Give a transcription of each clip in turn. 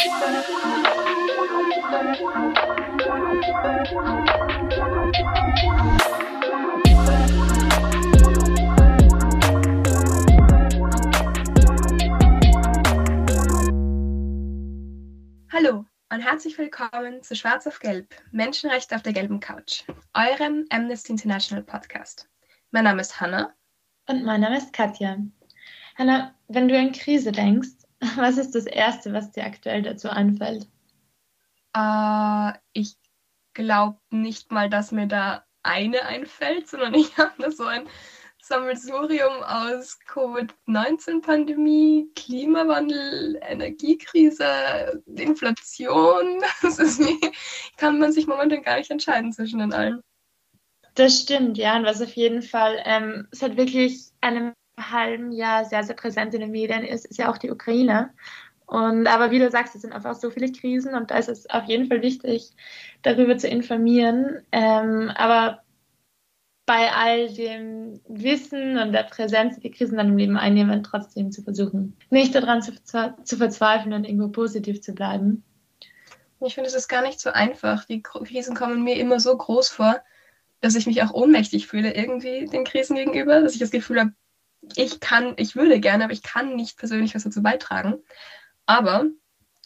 Hallo und herzlich willkommen zu Schwarz auf Gelb, Menschenrechte auf der gelben Couch, eurem Amnesty International Podcast. Mein Name ist Hannah. Und mein Name ist Katja. Hannah, wenn du an Krise denkst, was ist das Erste, was dir aktuell dazu einfällt? Uh, ich glaube nicht mal, dass mir da eine einfällt, sondern ich habe da so ein Sammelsurium aus Covid-19-Pandemie, Klimawandel, Energiekrise, Inflation. Das ist wie, kann man sich momentan gar nicht entscheiden zwischen den allen. Das stimmt, ja. Und was auf jeden Fall, ähm, es hat wirklich einem halben Jahr sehr, sehr präsent in den Medien ist, ist ja auch die Ukraine. Und aber wie du sagst, es sind einfach so viele Krisen und da ist es auf jeden Fall wichtig, darüber zu informieren. Ähm, aber bei all dem Wissen und der Präsenz, die Krisen dann im Leben einnehmen, trotzdem zu versuchen, nicht daran zu, zu verzweifeln und irgendwo positiv zu bleiben. Ich finde, es ist gar nicht so einfach. Die Krisen kommen mir immer so groß vor, dass ich mich auch ohnmächtig fühle irgendwie den Krisen gegenüber, dass ich das Gefühl habe, ich kann, ich würde gerne, aber ich kann nicht persönlich was dazu beitragen. Aber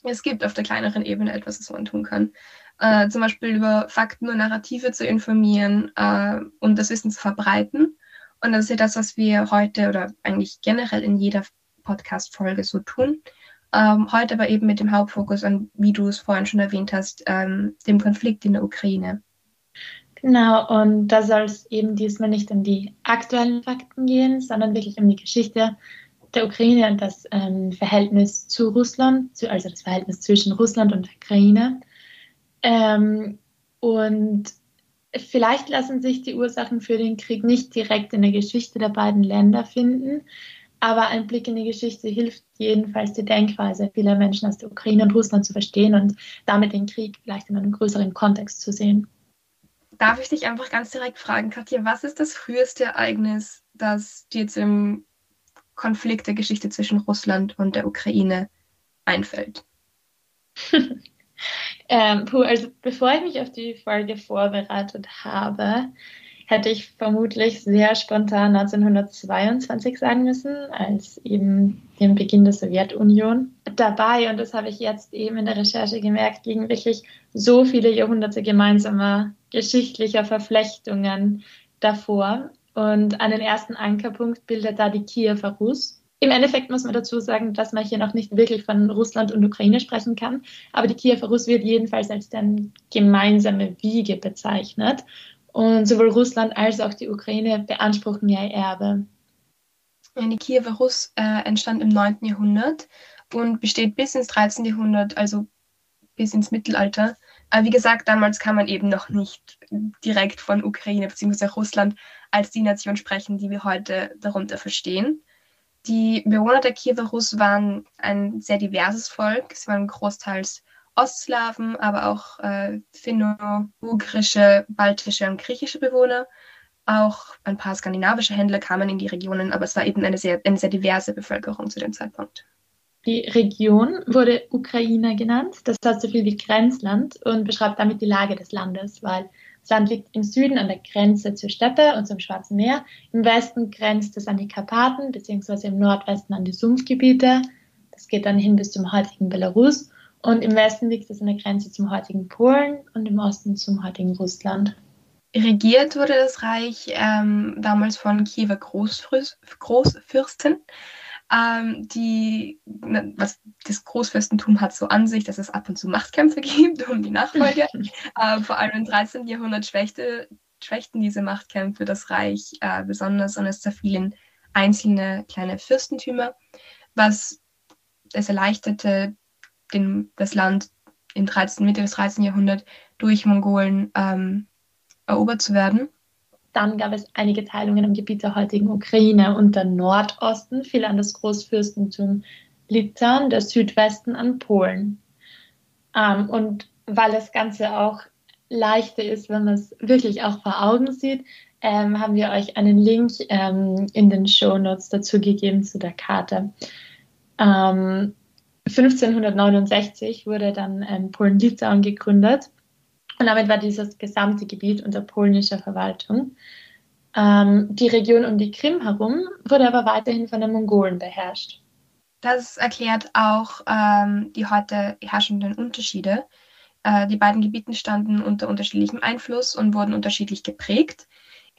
es gibt auf der kleineren Ebene etwas, was man tun kann äh, zum Beispiel über Fakten und Narrative zu informieren äh, und das Wissen zu verbreiten. Und das ist ja das, was wir heute oder eigentlich generell in jeder Podcast-Folge so tun. Ähm, heute aber eben mit dem Hauptfokus an, wie du es vorhin schon erwähnt hast, ähm, dem Konflikt in der Ukraine. Genau, und da soll es eben diesmal nicht um die aktuellen Fakten gehen, sondern wirklich um die Geschichte der Ukraine und das ähm, Verhältnis zu Russland, zu, also das Verhältnis zwischen Russland und der Ukraine. Ähm, und vielleicht lassen sich die Ursachen für den Krieg nicht direkt in der Geschichte der beiden Länder finden, aber ein Blick in die Geschichte hilft jedenfalls die Denkweise vieler Menschen aus der Ukraine und Russland zu verstehen und damit den Krieg vielleicht in einem größeren Kontext zu sehen. Darf ich dich einfach ganz direkt fragen, Katja, was ist das früheste Ereignis, das dir zum Konflikt der Geschichte zwischen Russland und der Ukraine einfällt? Ähm, also bevor ich mich auf die Folge vorbereitet habe, hätte ich vermutlich sehr spontan 1922 sagen müssen, als eben den Beginn der Sowjetunion dabei. Und das habe ich jetzt eben in der Recherche gemerkt, liegen wirklich so viele Jahrhunderte gemeinsamer geschichtlicher Verflechtungen davor. Und einen ersten Ankerpunkt bildet da die Kiewer Rus. Im Endeffekt muss man dazu sagen, dass man hier noch nicht wirklich von Russland und Ukraine sprechen kann, aber die Kiewer Rus wird jedenfalls als dann gemeinsame Wiege bezeichnet. Und sowohl Russland als auch die Ukraine beanspruchen ja ihr Erbe. Die Kiewer Rus äh, entstand im 9. Jahrhundert und besteht bis ins 13. Jahrhundert, also bis ins Mittelalter. Aber wie gesagt, damals kann man eben noch nicht direkt von Ukraine bzw. Russland als die Nation sprechen, die wir heute darunter verstehen. Die Bewohner der Kiewer Rus waren ein sehr diverses Volk. Es waren großteils Ostslawen, aber auch äh, finno-ugrische, baltische und griechische Bewohner. Auch ein paar skandinavische Händler kamen in die Regionen, aber es war eben eine sehr, eine sehr diverse Bevölkerung zu dem Zeitpunkt. Die Region wurde Ukraine genannt. Das heißt so viel wie Grenzland und beschreibt damit die Lage des Landes, weil das Land liegt im Süden an der Grenze zur Steppe und zum Schwarzen Meer. Im Westen grenzt es an die Karpaten, beziehungsweise im Nordwesten an die Sumpfgebiete. Das geht dann hin bis zum heutigen Belarus. Und im Westen liegt es an der Grenze zum heutigen Polen und im Osten zum heutigen Russland. Regiert wurde das Reich ähm, damals von Kiewer Großfürsten ähm, die, was das Großfürstentum hat so an sich, dass es ab und zu Machtkämpfe gibt um die Nachfolge. äh, vor allem im 13. Jahrhundert schwächte, schwächten diese Machtkämpfe das Reich äh, besonders und es zerfielen einzelne kleine Fürstentümer, was es erleichterte, den, das Land im 13, Mitte des 13. Jahrhunderts durch Mongolen ähm, erobert zu werden. Dann gab es einige Teilungen im Gebiet der heutigen Ukraine und der Nordosten fiel an das Großfürstentum Litauen, der Südwesten an Polen. Ähm, und weil das Ganze auch leichter ist, wenn man es wirklich auch vor Augen sieht, ähm, haben wir euch einen Link ähm, in den Show Notes dazu gegeben zu der Karte. Ähm, 1569 wurde dann ähm, Polen-Litauen gegründet und damit war dieses gesamte Gebiet unter polnischer Verwaltung. Ähm, die Region um die Krim herum wurde aber weiterhin von den Mongolen beherrscht. Das erklärt auch ähm, die heute herrschenden Unterschiede. Äh, die beiden Gebiete standen unter unterschiedlichem Einfluss und wurden unterschiedlich geprägt.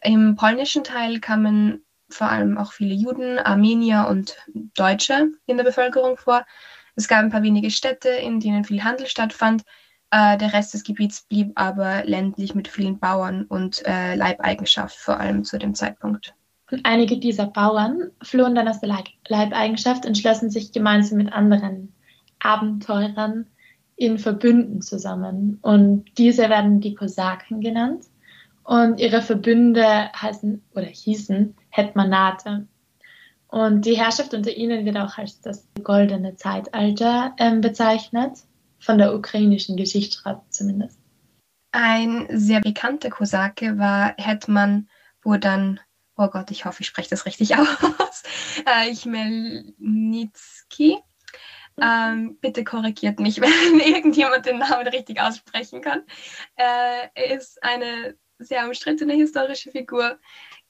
Im polnischen Teil kamen vor allem auch viele Juden, Armenier und Deutsche in der Bevölkerung vor. Es gab ein paar wenige Städte, in denen viel Handel stattfand. Äh, der Rest des Gebiets blieb aber ländlich mit vielen Bauern und äh, Leibeigenschaft, vor allem zu dem Zeitpunkt. Und einige dieser Bauern flohen dann aus der Leibeigenschaft und schlossen sich gemeinsam mit anderen Abenteurern in Verbünden zusammen. Und diese werden die Kosaken genannt. Und ihre Verbünde heißen oder hießen Hetmanate. Und die Herrschaft unter ihnen wird auch als das goldene Zeitalter ähm, bezeichnet, von der ukrainischen Geschichtsschreibung zumindest. Ein sehr bekannter Kosake war Hetman Bodan, oh Gott, ich hoffe, ich spreche das richtig aus, äh, Chmelnytsky. Ähm, bitte korrigiert mich, wenn irgendjemand den Namen richtig aussprechen kann. Äh, er ist eine sehr umstrittene historische Figur,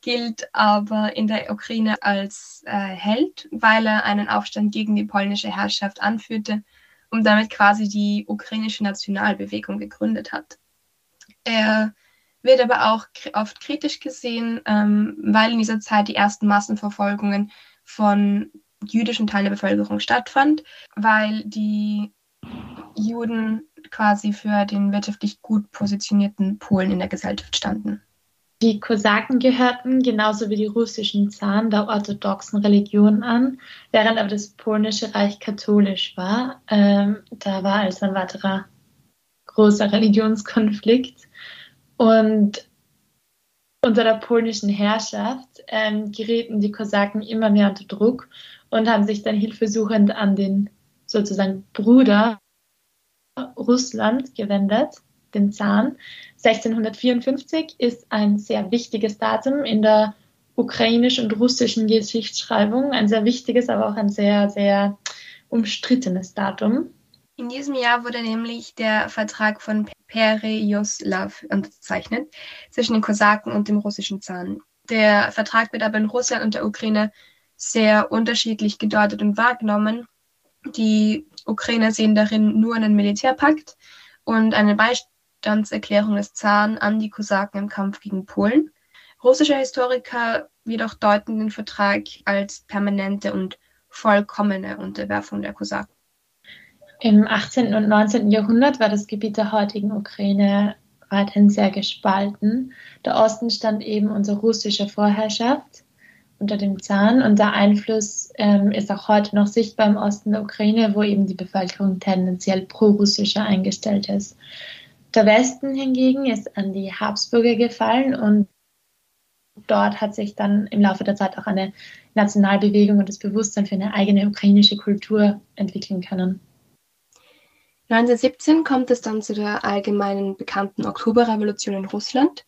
gilt aber in der Ukraine als äh, Held, weil er einen Aufstand gegen die polnische Herrschaft anführte und damit quasi die ukrainische Nationalbewegung gegründet hat. Er wird aber auch oft kritisch gesehen, ähm, weil in dieser Zeit die ersten Massenverfolgungen von jüdischen Teilen der Bevölkerung stattfand, weil die Juden quasi für den wirtschaftlich gut positionierten Polen in der Gesellschaft standen. Die Kosaken gehörten genauso wie die russischen Zaren der orthodoxen Religion an, während aber das polnische Reich katholisch war. Ähm, da war also ein weiterer großer Religionskonflikt. Und unter der polnischen Herrschaft ähm, gerieten die Kosaken immer mehr unter Druck und haben sich dann hilfesuchend an den sozusagen Bruder Russland gewendet, den Zahn. 1654 ist ein sehr wichtiges Datum in der ukrainischen und russischen Geschichtsschreibung. Ein sehr wichtiges, aber auch ein sehr, sehr umstrittenes Datum. In diesem Jahr wurde nämlich der Vertrag von Perejoslav unterzeichnet zwischen den Kosaken und dem russischen Zahn. Der Vertrag wird aber in Russland und der Ukraine sehr unterschiedlich gedeutet und wahrgenommen. Die Ukrainer sehen darin nur einen Militärpakt und eine Beistandserklärung des Zaren an die Kosaken im Kampf gegen Polen. Russische Historiker jedoch deuten den Vertrag als permanente und vollkommene Unterwerfung der Kosaken. Im 18. und 19. Jahrhundert war das Gebiet der heutigen Ukraine weiterhin sehr gespalten. Der Osten stand eben unter russischer Vorherrschaft unter dem Zahn und der Einfluss ähm, ist auch heute noch sichtbar im Osten der Ukraine, wo eben die Bevölkerung tendenziell pro-russischer eingestellt ist. Der Westen hingegen ist an die Habsburger gefallen und dort hat sich dann im Laufe der Zeit auch eine Nationalbewegung und das Bewusstsein für eine eigene ukrainische Kultur entwickeln können. 1917 kommt es dann zu der allgemeinen bekannten Oktoberrevolution in Russland.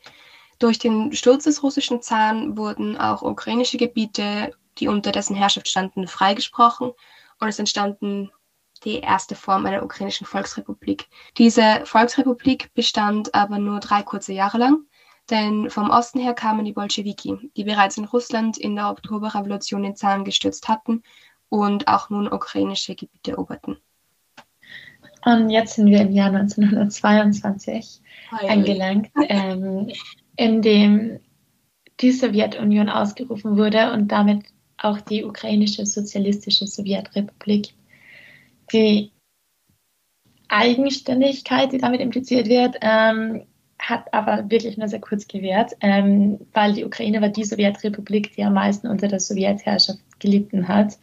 Durch den Sturz des russischen Zaren wurden auch ukrainische Gebiete, die unter dessen Herrschaft standen, freigesprochen und es entstanden die erste Form einer ukrainischen Volksrepublik. Diese Volksrepublik bestand aber nur drei kurze Jahre lang, denn vom Osten her kamen die Bolschewiki, die bereits in Russland in der Oktoberrevolution den Zaren gestürzt hatten und auch nun ukrainische Gebiete eroberten. Und jetzt sind wir im Jahr 1922 Hi. angelangt. Ähm, in dem die Sowjetunion ausgerufen wurde und damit auch die ukrainische sozialistische Sowjetrepublik. Die Eigenständigkeit, die damit impliziert wird, ähm, hat aber wirklich nur sehr kurz gewährt, ähm, weil die Ukraine war die Sowjetrepublik, die am meisten unter der Sowjetherrschaft gelitten hat.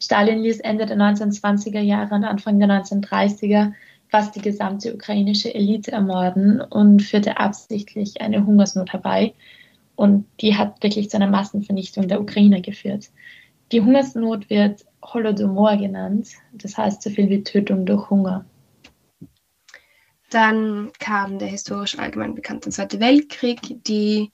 Stalin ließ Ende der 1920er Jahre und Anfang der 1930er fast die gesamte ukrainische Elite ermorden und führte absichtlich eine Hungersnot herbei. Und die hat wirklich zu einer Massenvernichtung der Ukraine geführt. Die Hungersnot wird Holodomor genannt, das heißt so viel wie Tötung durch Hunger. Dann kam der historisch allgemein bekannte Zweite Weltkrieg. Die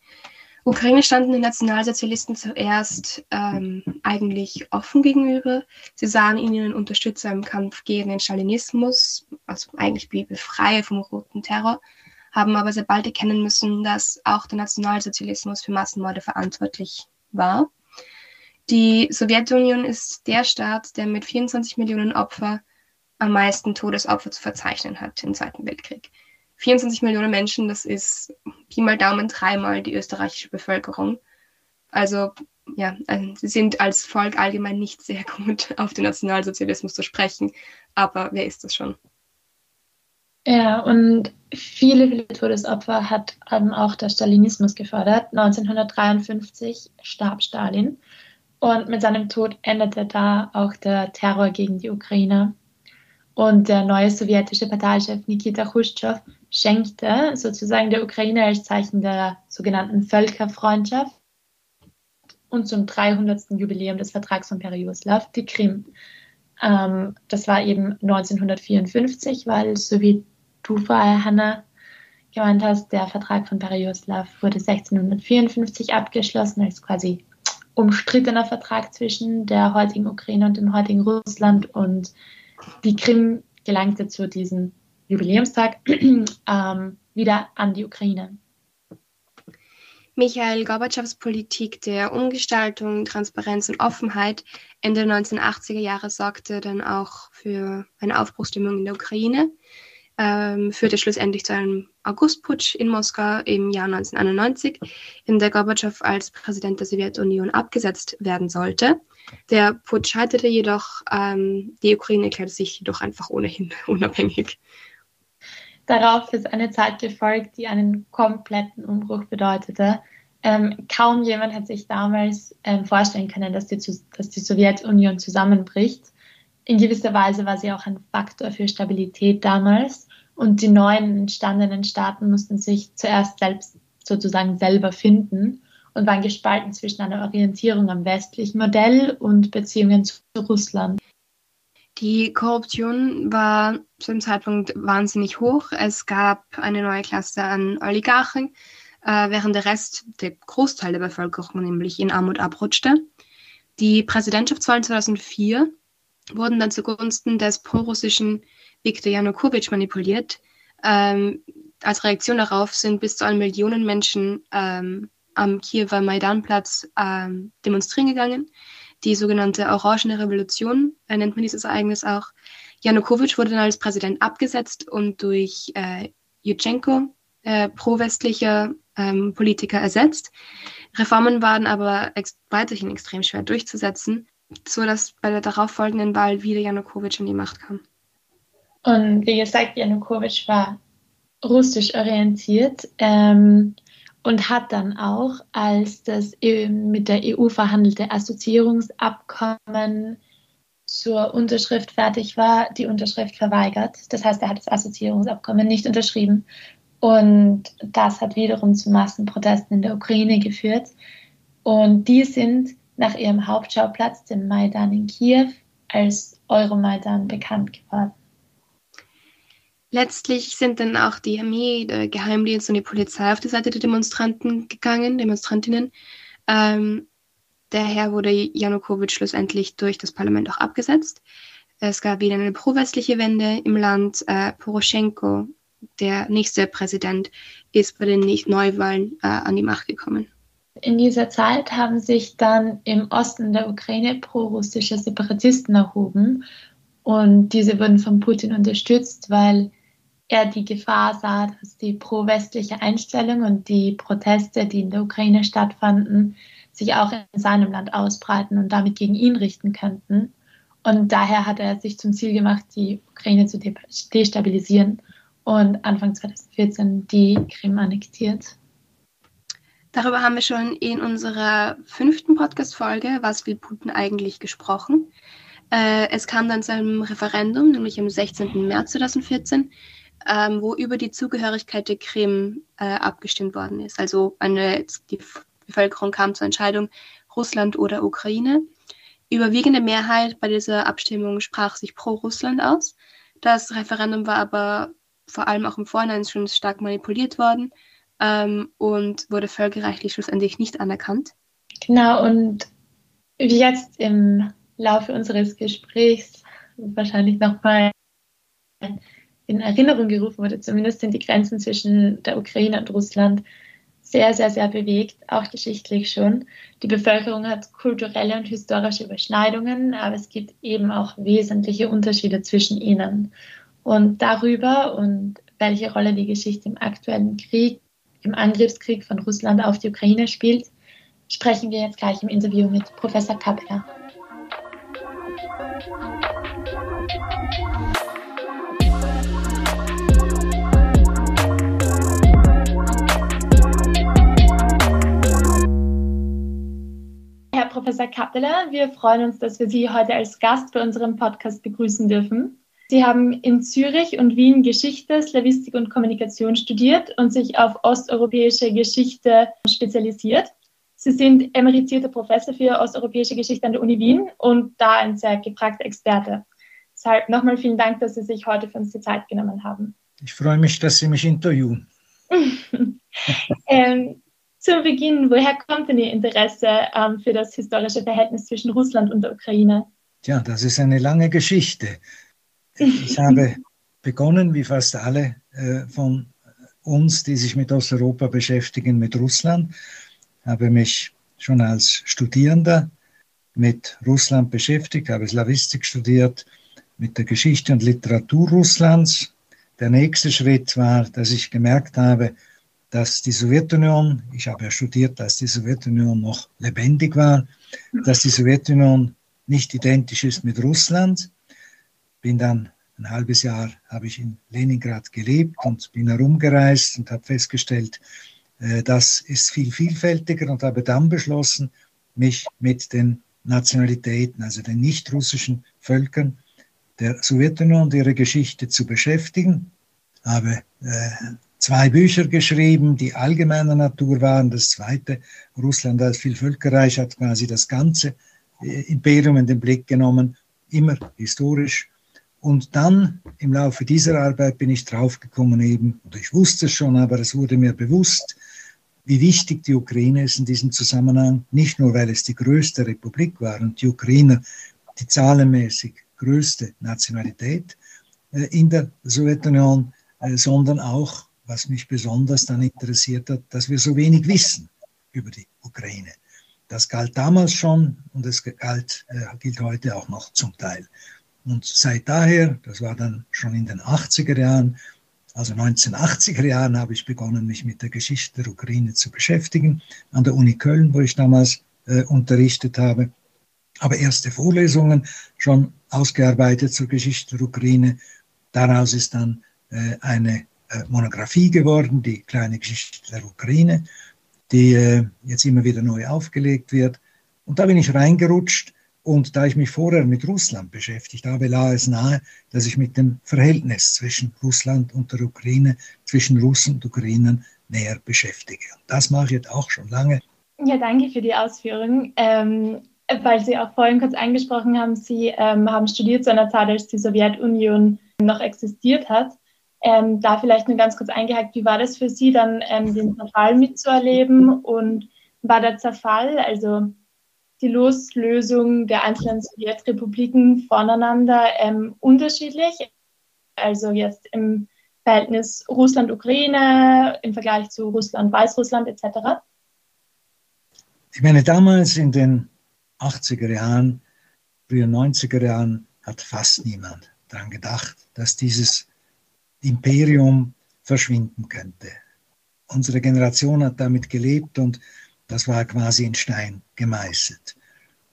Ukraine standen den Nationalsozialisten zuerst ähm, eigentlich offen gegenüber. Sie sahen ihnen Unterstützer im Kampf gegen den Stalinismus, also eigentlich die Befreier vom roten Terror, haben aber sehr bald erkennen müssen, dass auch der Nationalsozialismus für Massenmorde verantwortlich war. Die Sowjetunion ist der Staat, der mit 24 Millionen Opfer am meisten Todesopfer zu verzeichnen hat im Zweiten Weltkrieg. 24 Millionen Menschen, das ist Pi mal Daumen dreimal die österreichische Bevölkerung. Also ja, also sie sind als Volk allgemein nicht sehr gut auf den Nationalsozialismus zu sprechen, aber wer ist das schon? Ja, und viele, viele Todesopfer hat ähm, auch der Stalinismus gefördert. 1953 starb Stalin und mit seinem Tod endete da auch der Terror gegen die Ukraine. Und der neue sowjetische Parteichef Nikita Khrushchev schenkte sozusagen der Ukraine als Zeichen der sogenannten Völkerfreundschaft und zum 300. Jubiläum des Vertrags von Perejoslav die Krim. Ähm, das war eben 1954, weil, so wie du vorher, Hanna, gemeint hast, der Vertrag von Perejoslav wurde 1654 abgeschlossen als quasi umstrittener Vertrag zwischen der heutigen Ukraine und dem heutigen Russland und die Krim gelangte zu diesem Jubiläumstag ähm, wieder an die Ukraine. Michael Gorbatschows Politik der Umgestaltung, Transparenz und Offenheit Ende der 1980er Jahre sorgte dann auch für eine Aufbruchsstimmung in der Ukraine ähm, führte schlussendlich zu einem Augustputsch in Moskau im Jahr 1991, in der Gorbatschow als Präsident der Sowjetunion abgesetzt werden sollte. Der Putsch scheiterte jedoch, ähm, die Ukraine erklärte sich jedoch einfach ohnehin unabhängig. Darauf ist eine Zeit gefolgt, die einen kompletten Umbruch bedeutete. Ähm, kaum jemand hat sich damals ähm, vorstellen können, dass die, dass die Sowjetunion zusammenbricht in gewisser Weise war sie auch ein Faktor für Stabilität damals. Und die neuen entstandenen Staaten mussten sich zuerst selbst sozusagen selber finden und waren gespalten zwischen einer Orientierung am westlichen Modell und Beziehungen zu Russland. Die Korruption war zu dem Zeitpunkt wahnsinnig hoch. Es gab eine neue Klasse an Oligarchen, äh, während der Rest, der Großteil der Bevölkerung nämlich in Armut abrutschte. Die Präsidentschaftswahlen 2004 wurden dann zugunsten des prorussischen Viktor Janukowitsch manipuliert. Ähm, als Reaktion darauf sind bis zu einer Million Menschen ähm, am Kiewer Maidanplatz ähm, demonstrieren gegangen. Die sogenannte Orangene Revolution äh, nennt man dieses Ereignis auch. Janukowitsch wurde dann als Präsident abgesetzt und durch äh, Jutschenko, äh, pro-westlicher ähm, Politiker, ersetzt. Reformen waren aber ex weiterhin extrem schwer durchzusetzen so dass bei der darauffolgenden Wahl wieder Janukowitsch an die Macht kam. Und wie gesagt, Janukowitsch war russisch orientiert ähm, und hat dann auch, als das e mit der EU verhandelte Assoziierungsabkommen zur Unterschrift fertig war, die Unterschrift verweigert. Das heißt, er hat das Assoziierungsabkommen nicht unterschrieben. Und das hat wiederum zu Massenprotesten in der Ukraine geführt. Und die sind nach ihrem Hauptschauplatz, dem Maidan in Kiew, als Euromaidan bekannt geworden. Letztlich sind dann auch die Armee, der Geheimdienst und die Polizei auf die Seite der Demonstranten gegangen, Demonstrantinnen. Ähm, daher wurde Janukowitsch schlussendlich durch das Parlament auch abgesetzt. Es gab wieder eine pro-westliche Wende im Land. Äh, Poroschenko, der nächste Präsident, ist bei den Neuwahlen äh, an die Macht gekommen. In dieser Zeit haben sich dann im Osten der Ukraine pro-russische Separatisten erhoben und diese wurden von Putin unterstützt, weil er die Gefahr sah, dass die pro-westliche Einstellung und die Proteste, die in der Ukraine stattfanden, sich auch in seinem Land ausbreiten und damit gegen ihn richten könnten. Und daher hat er sich zum Ziel gemacht, die Ukraine zu destabilisieren und Anfang 2014 die Krim annektiert. Darüber haben wir schon in unserer fünften Podcast-Folge, was will Putin eigentlich, gesprochen. Äh, es kam dann zu einem Referendum, nämlich am 16. März 2014, ähm, wo über die Zugehörigkeit der Krim äh, abgestimmt worden ist. Also eine, die Bevölkerung kam zur Entscheidung Russland oder Ukraine. Überwiegende Mehrheit bei dieser Abstimmung sprach sich pro Russland aus. Das Referendum war aber vor allem auch im Vorhinein schon stark manipuliert worden ähm, und wurde völkerrechtlich schlussendlich nicht anerkannt. Genau, und wie jetzt im Laufe unseres Gesprächs wahrscheinlich nochmal in Erinnerung gerufen wurde, zumindest sind die Grenzen zwischen der Ukraine und Russland sehr, sehr, sehr bewegt, auch geschichtlich schon. Die Bevölkerung hat kulturelle und historische Überschneidungen, aber es gibt eben auch wesentliche Unterschiede zwischen ihnen. Und darüber und welche Rolle die Geschichte im aktuellen Krieg, im Angriffskrieg von Russland auf die Ukraine spielt, sprechen wir jetzt gleich im Interview mit Professor Kappeler. Herr Professor Kappeler, wir freuen uns, dass wir Sie heute als Gast bei unserem Podcast begrüßen dürfen. Sie haben in Zürich und Wien Geschichte, Slavistik und Kommunikation studiert und sich auf osteuropäische Geschichte spezialisiert. Sie sind emeritierter Professor für osteuropäische Geschichte an der Uni Wien und da ein sehr gefragter Experte. Deshalb nochmal vielen Dank, dass Sie sich heute für uns die Zeit genommen haben. Ich freue mich, dass Sie mich interviewen. ähm, zu Beginn, woher kommt denn Ihr Interesse ähm, für das historische Verhältnis zwischen Russland und der Ukraine? Tja, das ist eine lange Geschichte. Ich habe begonnen, wie fast alle äh, von uns, die sich mit Osteuropa beschäftigen, mit Russland. Habe mich schon als Studierender mit Russland beschäftigt, habe Slawistik studiert, mit der Geschichte und Literatur Russlands. Der nächste Schritt war, dass ich gemerkt habe, dass die Sowjetunion, ich habe ja studiert, dass die Sowjetunion noch lebendig war, dass die Sowjetunion nicht identisch ist mit Russland. Bin dann ein halbes Jahr habe ich in Leningrad gelebt und bin herumgereist und habe festgestellt, äh, das ist viel vielfältiger und habe dann beschlossen, mich mit den Nationalitäten, also den nicht-russischen Völkern der Sowjetunion und ihrer Geschichte zu beschäftigen. Habe äh, zwei Bücher geschrieben, die allgemeiner Natur waren. Das zweite, Russland als Vielvölkerreich, hat quasi das ganze äh, Imperium in den Blick genommen, immer historisch. Und dann im Laufe dieser Arbeit bin ich draufgekommen eben, oder ich wusste es schon, aber es wurde mir bewusst, wie wichtig die Ukraine ist in diesem Zusammenhang. Nicht nur, weil es die größte Republik war und die Ukrainer die zahlenmäßig größte Nationalität äh, in der Sowjetunion, äh, sondern auch, was mich besonders dann interessiert hat, dass wir so wenig wissen über die Ukraine. Das galt damals schon und es galt, äh, gilt heute auch noch zum Teil. Und seit daher, das war dann schon in den 80er Jahren, also 1980er Jahren habe ich begonnen, mich mit der Geschichte der Ukraine zu beschäftigen, an der Uni Köln, wo ich damals äh, unterrichtet habe. Aber erste Vorlesungen schon ausgearbeitet zur Geschichte der Ukraine. Daraus ist dann äh, eine äh, Monographie geworden, die kleine Geschichte der Ukraine, die äh, jetzt immer wieder neu aufgelegt wird. Und da bin ich reingerutscht. Und da ich mich vorher mit Russland beschäftigt habe, lag es nahe, dass ich mit dem Verhältnis zwischen Russland und der Ukraine, zwischen Russen und Ukrainern näher beschäftige. Und das mache ich jetzt auch schon lange. Ja, danke für die Ausführung. Ähm, weil Sie auch vorhin kurz angesprochen haben, Sie ähm, haben studiert zu einer Zeit, als die Sowjetunion noch existiert hat. Ähm, da vielleicht nur ganz kurz eingehakt, wie war das für Sie dann, ähm, den Zerfall mitzuerleben und war der Zerfall, also die Loslösung der einzelnen Sowjetrepubliken voneinander ähm, unterschiedlich? Also jetzt im Verhältnis Russland-Ukraine im Vergleich zu Russland-Weißrussland etc.? Ich meine, damals in den 80er Jahren, frühen 90er Jahren hat fast niemand daran gedacht, dass dieses Imperium verschwinden könnte. Unsere Generation hat damit gelebt und das war quasi in Stein gemeißelt.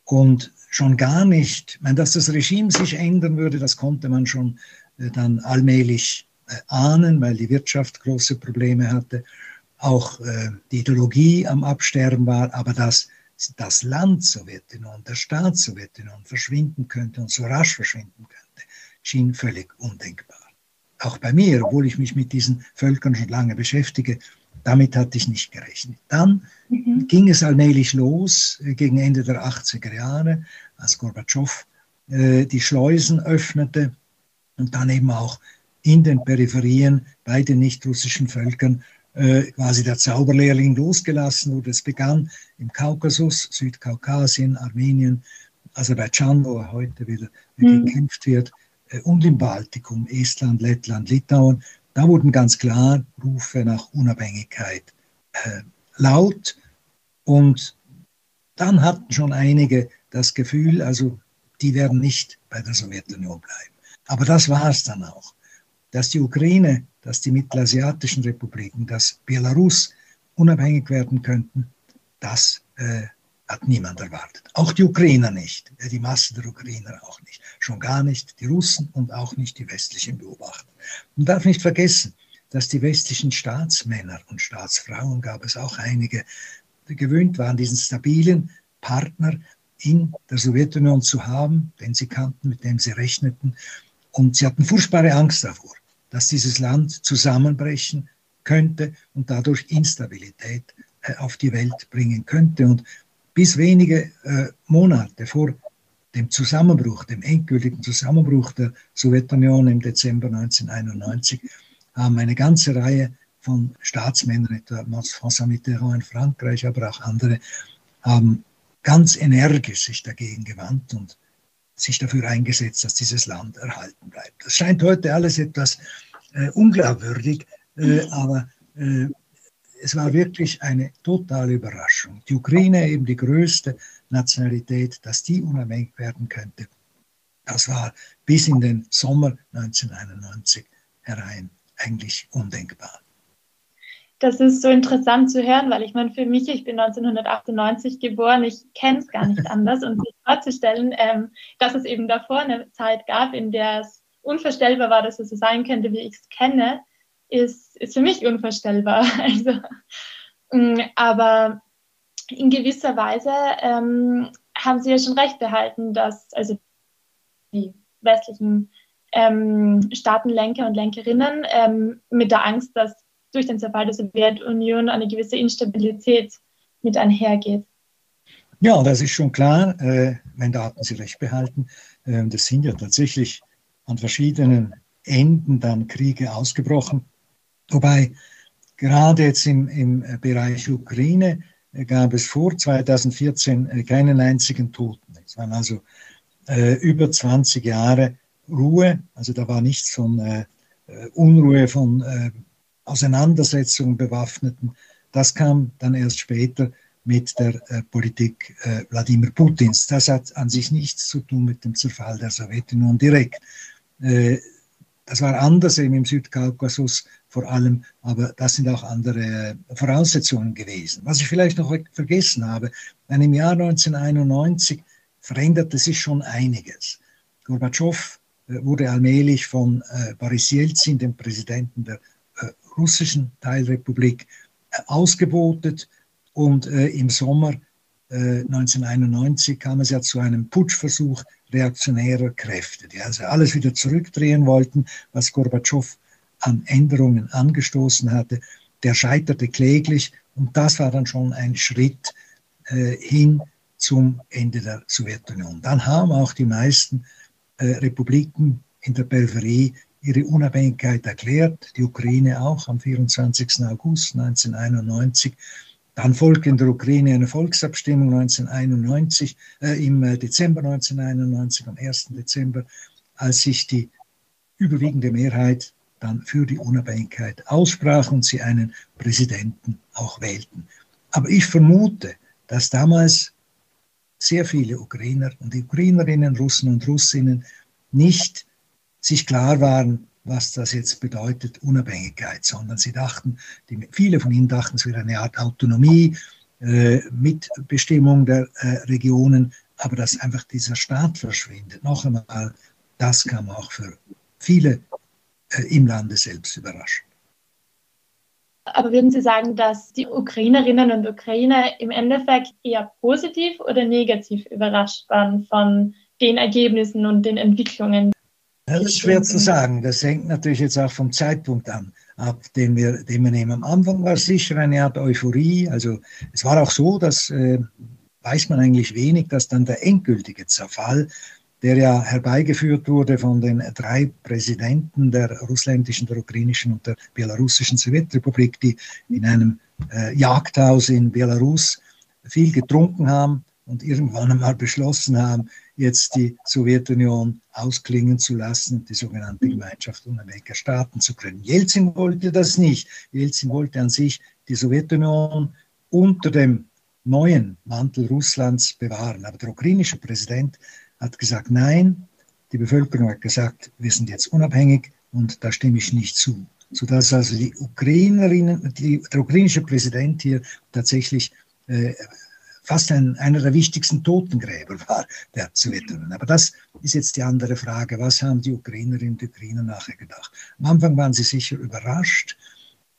Und schon gar nicht, ich meine, dass das Regime sich ändern würde, das konnte man schon äh, dann allmählich äh, ahnen, weil die Wirtschaft große Probleme hatte, auch äh, die Ideologie am Absterben war, aber dass das Land Sowjetunion, der Staat Sowjetunion verschwinden könnte und so rasch verschwinden könnte, schien völlig undenkbar. Auch bei mir, obwohl ich mich mit diesen Völkern schon lange beschäftige, damit hatte ich nicht gerechnet. Dann mhm. ging es allmählich los, äh, gegen Ende der 80er Jahre, als Gorbatschow äh, die Schleusen öffnete und dann eben auch in den Peripherien bei den nicht-russischen Völkern äh, quasi der Zauberlehrling losgelassen wurde. Es begann im Kaukasus, Südkaukasien, Armenien, Aserbaidschan, wo heute wieder mhm. gekämpft wird, äh, und im Baltikum, Estland, Lettland, Litauen. Da wurden ganz klar Rufe nach Unabhängigkeit äh, laut. Und dann hatten schon einige das Gefühl, also die werden nicht bei der Sowjetunion bleiben. Aber das war es dann auch. Dass die Ukraine, dass die mittelasiatischen Republiken, dass Belarus unabhängig werden könnten, das äh, hat niemand erwartet. Auch die Ukrainer nicht, äh, die Masse der Ukrainer auch nicht. Schon gar nicht die Russen und auch nicht die westlichen Beobachter. Man darf nicht vergessen, dass die westlichen Staatsmänner und Staatsfrauen, gab es auch einige, gewöhnt waren, diesen stabilen Partner in der Sowjetunion zu haben, den sie kannten, mit dem sie rechneten. Und sie hatten furchtbare Angst davor, dass dieses Land zusammenbrechen könnte und dadurch Instabilität äh, auf die Welt bringen könnte. Und bis wenige äh, Monate vor dem Zusammenbruch, dem endgültigen Zusammenbruch der Sowjetunion im Dezember 1991, haben eine ganze Reihe von Staatsmännern, etwa François Mitterrand in Frankreich, aber auch andere, haben ganz energisch sich dagegen gewandt und sich dafür eingesetzt, dass dieses Land erhalten bleibt. Das scheint heute alles etwas äh, unglaubwürdig, äh, aber äh, es war wirklich eine totale Überraschung. Die Ukraine, eben die größte Nationalität, dass die unabhängig werden könnte, das war bis in den Sommer 1991 herein eigentlich undenkbar. Das ist so interessant zu hören, weil ich meine, für mich, ich bin 1998 geboren, ich kenne es gar nicht anders und sich vorzustellen, ähm, dass es eben davor eine Zeit gab, in der es unvorstellbar war, dass es so sein könnte, wie ich es kenne, ist, ist für mich unvorstellbar. Also, mm, aber in gewisser Weise ähm, haben Sie ja schon recht behalten, dass also die westlichen ähm, Staatenlenker und Lenkerinnen ähm, mit der Angst, dass durch den Zerfall der Sowjetunion eine gewisse Instabilität mit einhergeht. Ja, das ist schon klar, äh, wenn Daten Sie recht behalten. Äh, das sind ja tatsächlich an verschiedenen Enden dann Kriege ausgebrochen. Wobei gerade jetzt im, im Bereich Ukraine äh, gab es vor 2014 äh, keinen einzigen Toten. Es waren also äh, über 20 Jahre Ruhe, also da war nichts von äh, äh, Unruhe, von äh, Auseinandersetzungen bewaffneten. Das kam dann erst später mit der Politik Wladimir Putins. Das hat an sich nichts zu tun mit dem Zerfall der Sowjetunion direkt. Das war anders eben im Südkaukasus vor allem, aber das sind auch andere Voraussetzungen gewesen. Was ich vielleicht noch vergessen habe, im Jahr 1991 veränderte sich schon einiges. Gorbatschow äh, wurde allmählich von äh, Boris Jelzin, dem Präsidenten der äh, russischen Teilrepublik, ausgebotet. Und im Sommer 1991 kam es ja zu einem Putschversuch reaktionärer Kräfte, die also alles wieder zurückdrehen wollten, was Gorbatschow an Änderungen angestoßen hatte. Der scheiterte kläglich und das war dann schon ein Schritt hin zum Ende der Sowjetunion. Dann haben auch die meisten äh, Republiken in der Peripherie ihre Unabhängigkeit erklärt, die Ukraine auch am 24. August 1991. Dann folgte in der Ukraine eine Volksabstimmung 1991, äh, im äh, Dezember 1991, am 1. Dezember, als sich die überwiegende Mehrheit dann für die Unabhängigkeit aussprach und sie einen Präsidenten auch wählten. Aber ich vermute, dass damals sehr viele Ukrainer und Ukrainerinnen, Russen und Russinnen nicht sich klar waren, was das jetzt bedeutet, Unabhängigkeit, sondern sie dachten, die, viele von ihnen dachten, es wäre eine Art Autonomie, äh, Mitbestimmung der äh, Regionen, aber dass einfach dieser Staat verschwindet. Noch einmal, das kam auch für viele im Lande selbst überraschend. Aber würden Sie sagen, dass die Ukrainerinnen und Ukrainer im Endeffekt eher positiv oder negativ überrascht waren von den Ergebnissen und den Entwicklungen? das ist schwer zu sagen. Das hängt natürlich jetzt auch vom Zeitpunkt an, ab, den wir, den wir nehmen. Am Anfang war es sicher eine Art Euphorie. Also es war auch so, dass äh, weiß man eigentlich wenig, dass dann der endgültige Zerfall der ja herbeigeführt wurde von den drei Präsidenten der russländischen, der ukrainischen und der belarussischen Sowjetrepublik, die in einem äh, Jagdhaus in Belarus viel getrunken haben und irgendwann einmal beschlossen haben, jetzt die Sowjetunion ausklingen zu lassen und die sogenannte Gemeinschaft unabhängiger Staaten zu gründen. Jelzin wollte das nicht. Jelzin wollte an sich die Sowjetunion unter dem neuen Mantel Russlands bewahren. Aber der ukrainische Präsident hat gesagt, nein, die Bevölkerung hat gesagt, wir sind jetzt unabhängig und da stimme ich nicht zu. Sodass also die Ukrainerinnen, die, der ukrainische Präsident hier tatsächlich äh, fast ein, einer der wichtigsten Totengräber war der Sowjetunion. Aber das ist jetzt die andere Frage. Was haben die Ukrainerinnen und Ukrainer nachher gedacht? Am Anfang waren sie sicher überrascht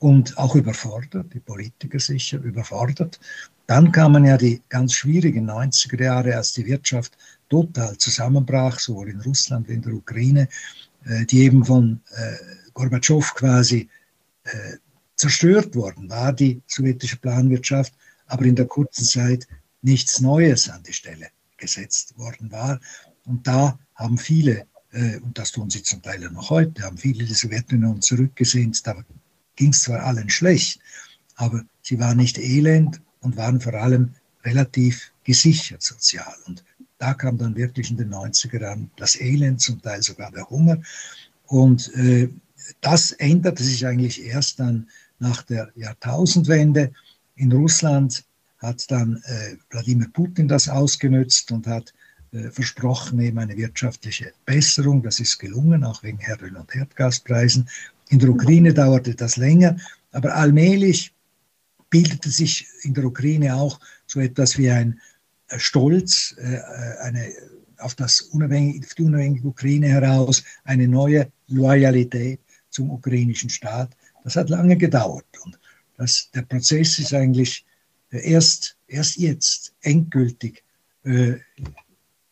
und auch überfordert, die Politiker sicher überfordert. Dann kamen ja die ganz schwierigen 90er Jahre, als die Wirtschaft total zusammenbrach, sowohl in Russland wie in der Ukraine, äh, die eben von äh, Gorbatschow quasi äh, zerstört worden war, die sowjetische Planwirtschaft, aber in der kurzen Zeit nichts Neues an die Stelle gesetzt worden war. Und da haben viele, und das tun sie zum Teil noch heute, haben viele die Sowjetunion zurückgesehen. Da ging es zwar allen schlecht, aber sie waren nicht elend und waren vor allem relativ gesichert sozial. Und da kam dann wirklich in den 90er Jahren das Elend, zum Teil sogar der Hunger. Und äh, das änderte sich eigentlich erst dann nach der Jahrtausendwende. In Russland hat dann äh, Wladimir Putin das ausgenutzt und hat äh, versprochen, eben eine wirtschaftliche Besserung. Das ist gelungen, auch wegen Erdöl- und Erdgaspreisen. In der Ukraine dauerte das länger, aber allmählich bildete sich in der Ukraine auch so etwas wie ein Stolz äh, eine, auf, das unabhängige, auf die unabhängige Ukraine heraus, eine neue Loyalität zum ukrainischen Staat. Das hat lange gedauert und das, der Prozess ist eigentlich äh, erst, erst jetzt endgültig, äh,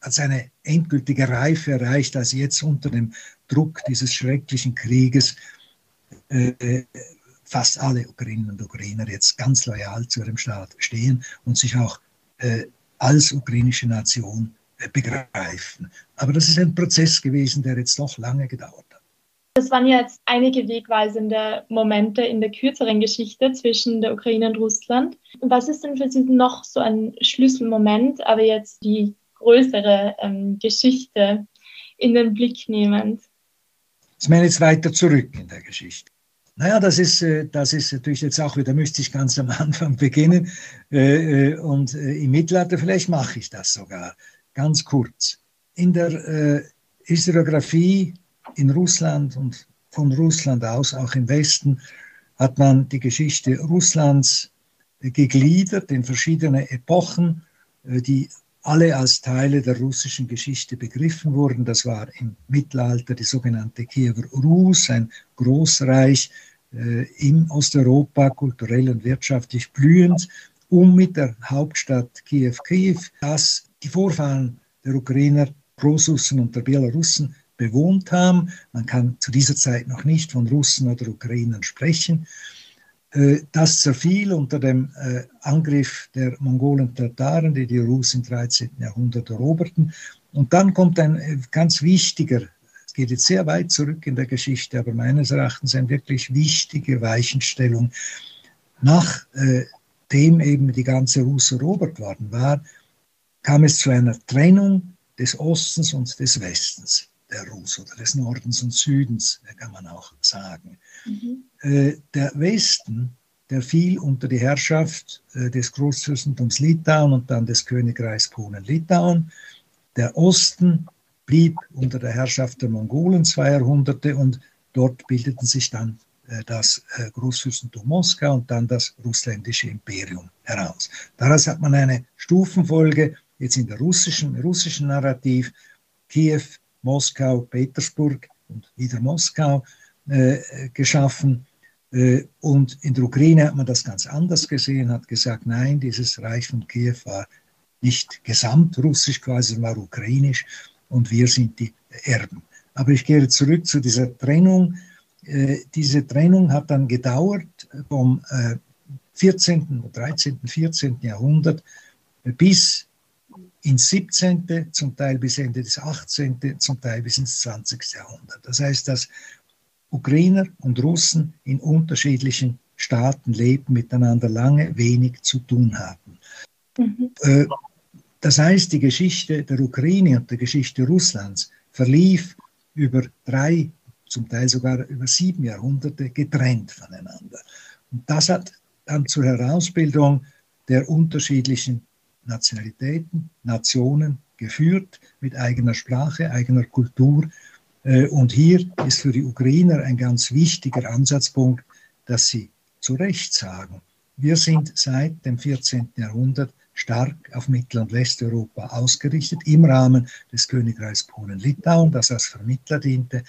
hat seine endgültige Reife erreicht, als jetzt unter dem Druck dieses schrecklichen Krieges äh, fast alle Ukrainerinnen und Ukrainer jetzt ganz loyal zu ihrem Staat stehen und sich auch äh, als ukrainische Nation äh, begreifen. Aber das ist ein Prozess gewesen, der jetzt doch lange gedauert hat. Das waren jetzt einige wegweisende Momente in der kürzeren Geschichte zwischen der Ukraine und Russland. Was ist denn für Sie noch so ein Schlüsselmoment, aber jetzt die größere ähm, Geschichte in den Blick nehmend? Ich meine jetzt weiter zurück in der Geschichte. Naja, das ist, äh, das ist natürlich jetzt auch wieder, müsste ich ganz am Anfang beginnen. Äh, äh, und im Mittelalter, vielleicht mache ich das sogar ganz kurz. In der Historiografie in Russland und von Russland aus, auch im Westen, hat man die Geschichte Russlands gegliedert in verschiedene Epochen, die alle als Teile der russischen Geschichte begriffen wurden. Das war im Mittelalter die sogenannte Kiewer Rus, ein Großreich äh, in Osteuropa, kulturell und wirtschaftlich blühend, um mit der Hauptstadt Kiew, Kiew, das die Vorfahren der Ukrainer, Großrussen und der Belarussen bewohnt haben. Man kann zu dieser Zeit noch nicht von Russen oder Ukrainern sprechen. Äh, das zerfiel unter dem äh, Angriff der Mongolen Tataren, die die Rus im 13. Jahrhundert eroberten. Und dann kommt ein äh, ganz wichtiger, es geht jetzt sehr weit zurück in der Geschichte, aber meines Erachtens eine wirklich wichtige Weichenstellung. Nachdem eben die ganze Rus erobert worden war, kam es zu einer Trennung des Ostens und des Westens der Rus oder des Nordens und Südens, kann man auch sagen. Mhm. Äh, der Westen, der fiel unter die Herrschaft äh, des Großfürstentums Litauen und dann des Königreichs Polen-Litauen. Der Osten blieb unter der Herrschaft der Mongolen zwei Jahrhunderte und dort bildeten sich dann äh, das Großfürstentum Moskau und dann das russländische Imperium heraus. Daraus hat man eine Stufenfolge jetzt in der russischen, russischen Narrativ Kiew, Moskau, Petersburg und wieder Moskau äh, geschaffen. Äh, und in der Ukraine hat man das ganz anders gesehen, hat gesagt, nein, dieses Reich von Kiew war nicht gesamtrussisch quasi, war ukrainisch und wir sind die Erben. Aber ich gehe zurück zu dieser Trennung. Äh, diese Trennung hat dann gedauert vom 14., 13., 14. Jahrhundert bis ins 17., zum Teil bis Ende des 18., zum Teil bis ins 20. Jahrhundert. Das heißt, dass Ukrainer und Russen in unterschiedlichen Staaten leben, miteinander lange wenig zu tun haben. Mhm. Äh, das heißt, die Geschichte der Ukraine und die Geschichte Russlands verlief über drei, zum Teil sogar über sieben Jahrhunderte getrennt voneinander. Und das hat dann zur Herausbildung der unterschiedlichen Nationalitäten, Nationen geführt, mit eigener Sprache, eigener Kultur. Äh, und hier ist für die Ukrainer ein ganz wichtiger Ansatzpunkt, dass sie zu Recht sagen, wir sind seit dem 14. Jahrhundert stark auf Mittel- und Westeuropa ausgerichtet, im Rahmen des Königreichs Polen-Litauen, das als Vermittler diente.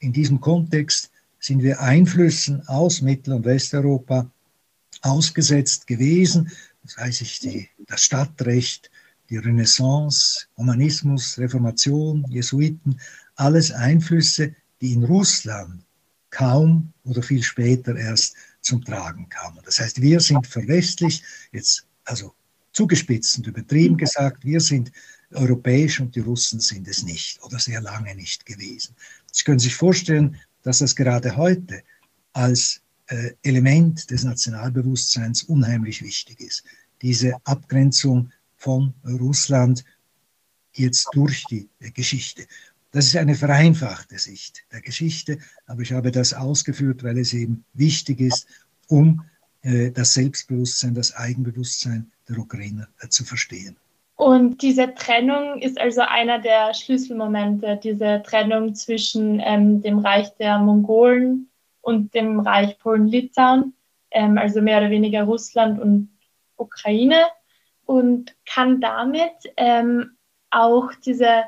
In diesem Kontext sind wir Einflüssen aus Mittel- und Westeuropa ausgesetzt gewesen. Das weiß ich, die, das Stadtrecht, die Renaissance, Humanismus, Reformation, Jesuiten, alles Einflüsse, die in Russland kaum oder viel später erst zum Tragen kamen. Das heißt, wir sind verwestlich, jetzt also zugespitzt und übertrieben gesagt, wir sind europäisch und die Russen sind es nicht oder sehr lange nicht gewesen. Sie können sich vorstellen, dass das gerade heute als Element des Nationalbewusstseins unheimlich wichtig ist. Diese Abgrenzung von Russland jetzt durch die Geschichte. Das ist eine vereinfachte Sicht der Geschichte, aber ich habe das ausgeführt, weil es eben wichtig ist, um äh, das Selbstbewusstsein, das Eigenbewusstsein der Ukrainer äh, zu verstehen. Und diese Trennung ist also einer der Schlüsselmomente, diese Trennung zwischen ähm, dem Reich der Mongolen und dem Reich Polen-Litauen, ähm, also mehr oder weniger Russland und Ukraine. Und kann damit ähm, auch diese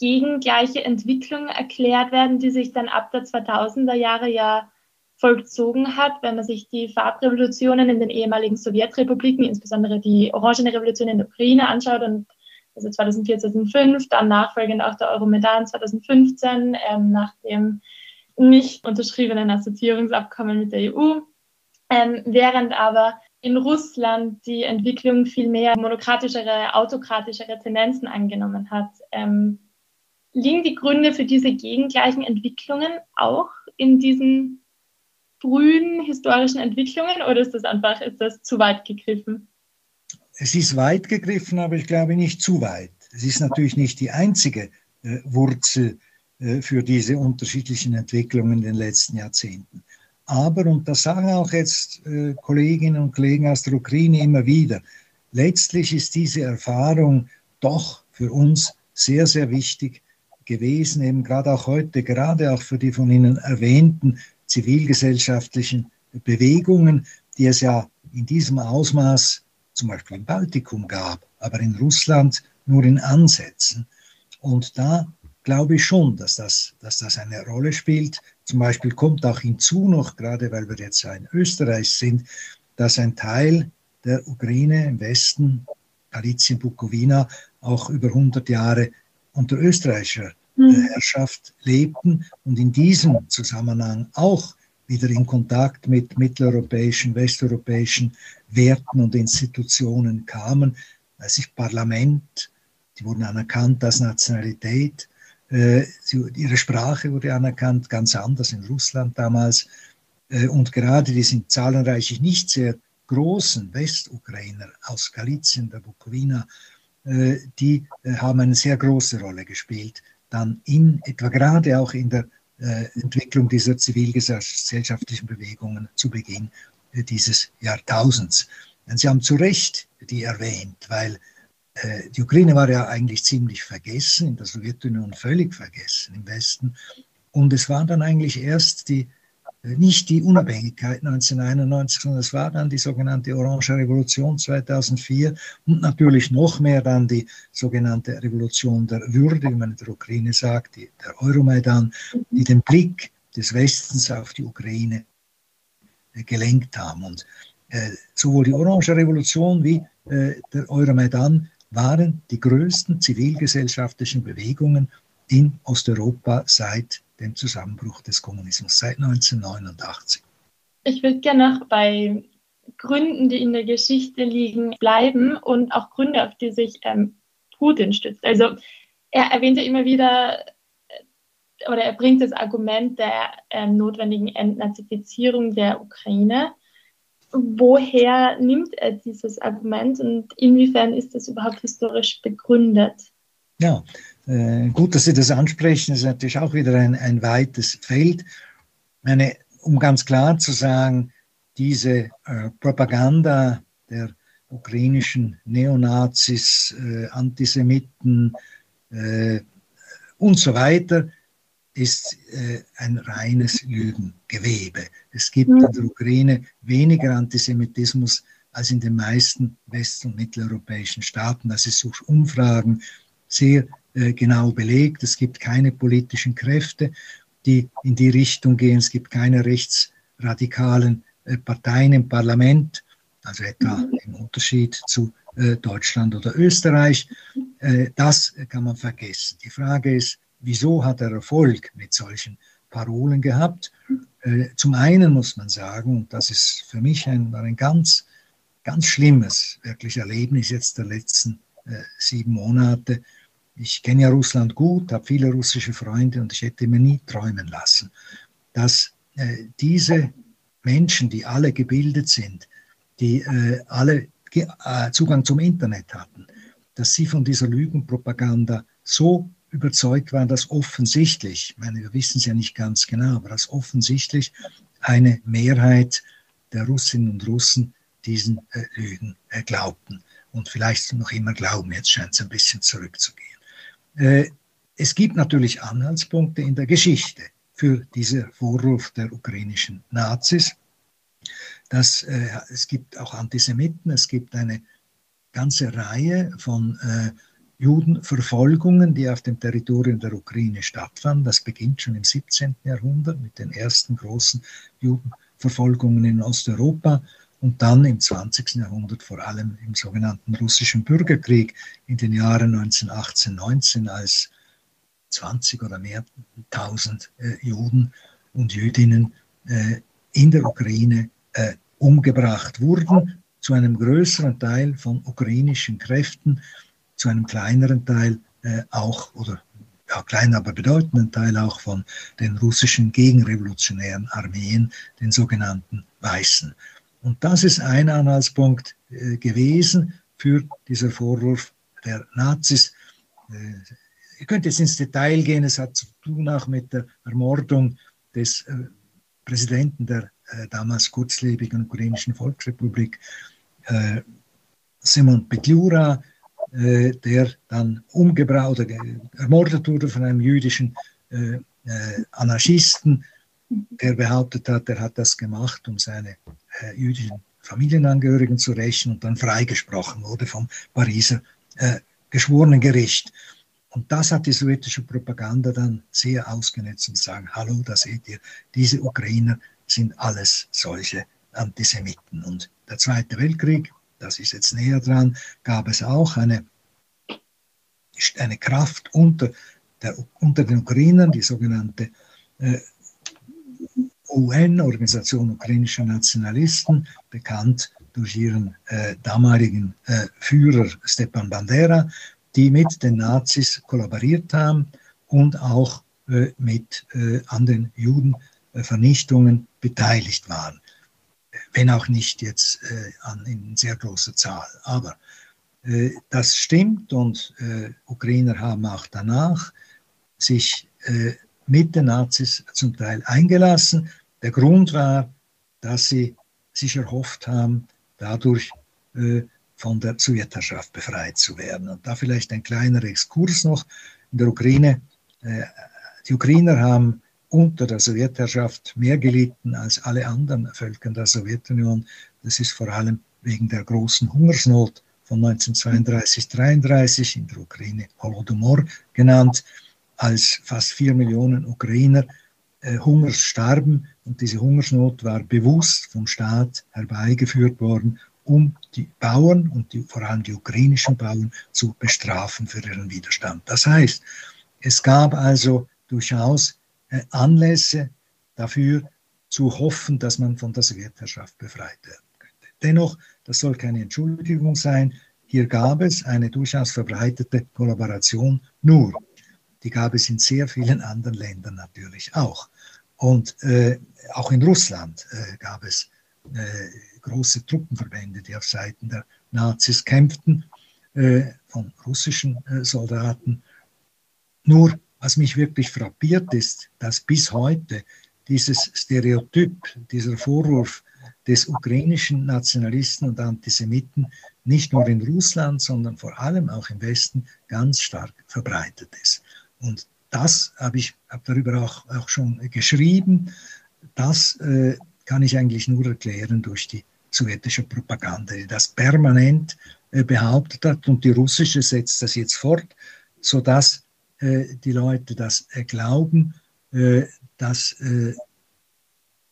gegengleiche Entwicklung erklärt werden, die sich dann ab der 2000er Jahre ja vollzogen hat, wenn man sich die Farbrevolutionen in den ehemaligen Sowjetrepubliken, insbesondere die Orangene Revolution in der Ukraine anschaut und also 2004, 2005, dann nachfolgend auch der Euromaidan 2015, ähm, nach dem nicht unterschriebenen Assoziierungsabkommen mit der EU, ähm, während aber in Russland die Entwicklung viel mehr monokratischere, autokratischere Tendenzen angenommen hat. Ähm, liegen die Gründe für diese gegengleichen Entwicklungen auch in diesen frühen historischen Entwicklungen oder ist das einfach, ist das zu weit gegriffen? Es ist weit gegriffen, aber ich glaube nicht zu weit. Es ist natürlich nicht die einzige äh, Wurzel für diese unterschiedlichen Entwicklungen in den letzten Jahrzehnten. Aber, und das sagen auch jetzt äh, Kolleginnen und Kollegen aus der Ukraine immer wieder, letztlich ist diese Erfahrung doch für uns sehr, sehr wichtig gewesen, eben gerade auch heute, gerade auch für die von Ihnen erwähnten zivilgesellschaftlichen Bewegungen, die es ja in diesem Ausmaß zum Beispiel im Baltikum gab, aber in Russland nur in Ansätzen. Und da glaube ich schon, dass das, dass das eine Rolle spielt. Zum Beispiel kommt auch hinzu noch, gerade weil wir jetzt ja in Österreich sind, dass ein Teil der Ukraine im Westen, Galizien, Bukowina, auch über 100 Jahre unter österreichischer mhm. Herrschaft lebten und in diesem Zusammenhang auch wieder in Kontakt mit mitteleuropäischen, westeuropäischen Werten und Institutionen kamen. Weiß ich, Parlament, die wurden anerkannt als Nationalität. Äh, ihre Sprache wurde anerkannt, ganz anders in Russland damals. Äh, und gerade die sind zahlreiche nicht sehr großen Westukrainer aus Galizien, der Bukowina, äh, die haben eine sehr große Rolle gespielt dann in etwa gerade auch in der Entwicklung dieser zivilgesellschaftlichen Bewegungen zu Beginn dieses Jahrtausends. Und Sie haben zu Recht die erwähnt, weil die Ukraine war ja eigentlich ziemlich vergessen, in der Sowjetunion völlig vergessen im Westen. Und es war dann eigentlich erst die nicht die Unabhängigkeit 1991, sondern es war dann die sogenannte Orange Revolution 2004 und natürlich noch mehr dann die sogenannte Revolution der Würde, wie man in der Ukraine sagt, die, der Euromaidan, die den Blick des Westens auf die Ukraine äh, gelenkt haben. Und äh, sowohl die Orange Revolution wie äh, der Euromaidan waren die größten zivilgesellschaftlichen Bewegungen in Osteuropa seit dem Zusammenbruch des Kommunismus seit 1989. Ich würde gerne noch bei Gründen, die in der Geschichte liegen, bleiben und auch Gründe, auf die sich ähm, Putin stützt. Also er erwähnt ja immer wieder äh, oder er bringt das Argument der ähm, notwendigen Entnazifizierung der Ukraine. Woher nimmt er dieses Argument und inwiefern ist das überhaupt historisch begründet? Ja, äh, gut, dass Sie das ansprechen. Das ist natürlich auch wieder ein, ein weites Feld. Meine, um ganz klar zu sagen, diese äh, Propaganda der ukrainischen Neonazis, äh, Antisemiten äh, und so weiter ist äh, ein reines Lügengewebe. Es gibt in der Ukraine weniger Antisemitismus als in den meisten west- und mitteleuropäischen Staaten. Das ist durch Umfragen sehr äh, genau belegt. Es gibt keine politischen Kräfte, die in die Richtung gehen. Es gibt keine rechtsradikalen äh, Parteien im Parlament, also etwa mhm. im Unterschied zu äh, Deutschland oder Österreich. das kann man vergessen. Die Frage ist, wieso hat er Erfolg mit solchen Parolen gehabt? zum einen muss man sagen, und das ist für mich ein, ein ganz, ganz schlimmes wirklich Erlebnis jetzt der letzten sieben Monate, ich kenne ja Russland gut, habe viele russische Freunde und ich hätte mir nie träumen lassen, dass äh, diese Menschen, die alle gebildet sind, die äh, alle äh, Zugang zum Internet hatten, dass sie von dieser Lügenpropaganda so überzeugt waren, dass offensichtlich, ich meine, wir wissen es ja nicht ganz genau, aber dass offensichtlich eine Mehrheit der Russinnen und Russen diesen äh, Lügen äh, glaubten und vielleicht noch immer glauben. Jetzt scheint es ein bisschen zurückzugehen. Äh, es gibt natürlich Anhaltspunkte in der Geschichte für diesen Vorwurf der ukrainischen Nazis. Das, äh, es gibt auch Antisemiten, es gibt eine ganze Reihe von äh, Judenverfolgungen, die auf dem Territorium der Ukraine stattfanden. Das beginnt schon im 17. Jahrhundert mit den ersten großen Judenverfolgungen in Osteuropa und dann im 20. Jahrhundert vor allem im sogenannten russischen Bürgerkrieg in den Jahren 1918, 19, als 20 oder mehr tausend äh, Juden und Jüdinnen äh, in der Ukraine äh, umgebracht wurden, zu einem größeren Teil von ukrainischen Kräften, zu einem kleineren Teil äh, auch, oder ja, kleinen, aber bedeutenden Teil auch von den russischen gegenrevolutionären Armeen, den sogenannten Weißen. Und das ist ein Anhaltspunkt äh, gewesen für diesen Vorwurf der Nazis. Äh, ihr könnt jetzt ins Detail gehen, es hat zu tun auch mit der Ermordung des äh, Präsidenten der äh, damals kurzlebigen ukrainischen Volksrepublik, äh, Simon Petliura, äh, der dann umgebracht oder ermordet wurde von einem jüdischen Anarchisten, der behauptet hat, er hat das gemacht, um seine äh, jüdischen Familienangehörigen zu rächen und dann freigesprochen wurde vom Pariser äh, Geschworenengericht. Und das hat die sowjetische Propaganda dann sehr ausgenutzt und sagen, hallo, da seht ihr, diese Ukrainer sind alles solche Antisemiten. Und der Zweite Weltkrieg, das ist jetzt näher dran, gab es auch eine, eine Kraft unter, der, unter den Ukrainern, die sogenannte äh, UN, Organisation ukrainischer Nationalisten, bekannt durch ihren äh, damaligen äh, Führer Stepan Bandera, die mit den Nazis kollaboriert haben und auch äh, mit äh, an den Judenvernichtungen beteiligt waren. Wenn auch nicht jetzt äh, an, in sehr großer Zahl. Aber äh, das stimmt und Ukrainer haben auch danach sich mit den Nazis zum Teil eingelassen. Der Grund war, dass sie sich erhofft haben, dadurch äh, von der Sowjetherrschaft befreit zu werden. Und da vielleicht ein kleiner Exkurs noch. In der Ukraine, äh, die Ukrainer haben unter der Sowjetherrschaft mehr gelitten als alle anderen Völker der Sowjetunion. Das ist vor allem wegen der großen Hungersnot von 1932-33 in der Ukraine Holodomor genannt als fast vier Millionen Ukrainer äh, Hungers starben. Und diese Hungersnot war bewusst vom Staat herbeigeführt worden, um die Bauern und die, vor allem die ukrainischen Bauern zu bestrafen für ihren Widerstand. Das heißt, es gab also durchaus Anlässe dafür zu hoffen, dass man von der Sowjetherrschaft befreit werden könnte. Dennoch, das soll keine Entschuldigung sein. hier gab es eine durchaus verbreitete Kollaboration nur. Die gab es in sehr vielen anderen Ländern natürlich auch. Und äh, auch in Russland äh, gab es äh, große Truppenverbände, die auf Seiten der Nazis kämpften, äh, von russischen äh, Soldaten. Nur, was mich wirklich frappiert ist, dass bis heute dieses Stereotyp, dieser Vorwurf des ukrainischen Nationalisten und Antisemiten nicht nur in Russland, sondern vor allem auch im Westen ganz stark verbreitet ist. Und das habe ich hab darüber auch, auch schon geschrieben. Das äh, kann ich eigentlich nur erklären durch die sowjetische Propaganda, die das permanent äh, behauptet hat und die russische setzt das jetzt fort, sodass die Leute das äh, glauben, äh, dass äh,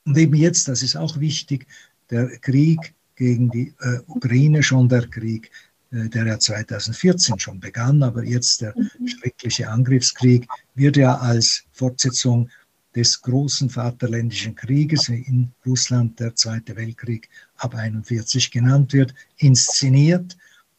und eben jetzt, das ist auch wichtig, der Krieg gegen die äh, Ukraine, schon der Krieg äh, der ja 2014 schon begann, aber jetzt der mhm. schreckliche Angriffskrieg wird ja als Fortsetzung des großen Vaterländischen Krieges, wie in Russland der Zweite Weltkrieg ab 1941 genannt wird, inszeniert.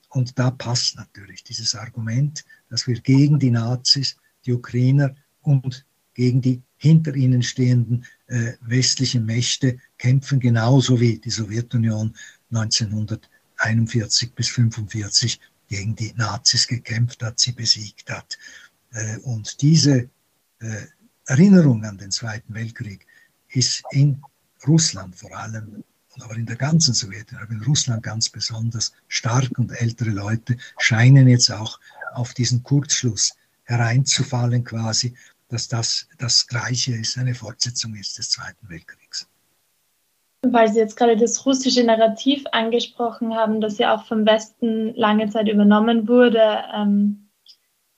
Und da passt natürlich dieses Argument, dass wir gegen die Nazis, die Ukrainer und gegen die hinter ihnen stehenden äh, westlichen Mächte kämpfen, genauso wie die Sowjetunion 1900 41 bis 45 gegen die Nazis gekämpft hat, sie besiegt hat. Äh, und diese äh, Erinnerung an den Zweiten Weltkrieg ist in Russland vor allem, aber in der ganzen Sowjetunion, aber in Russland ganz besonders stark und ältere Leute scheinen jetzt auch auf diesen Kurzschluss hereinzufallen quasi, dass das das Gleiche ist, eine Fortsetzung ist des Zweiten Weltkriegs weil Sie jetzt gerade das russische Narrativ angesprochen haben, das ja auch vom Westen lange Zeit übernommen wurde, ähm,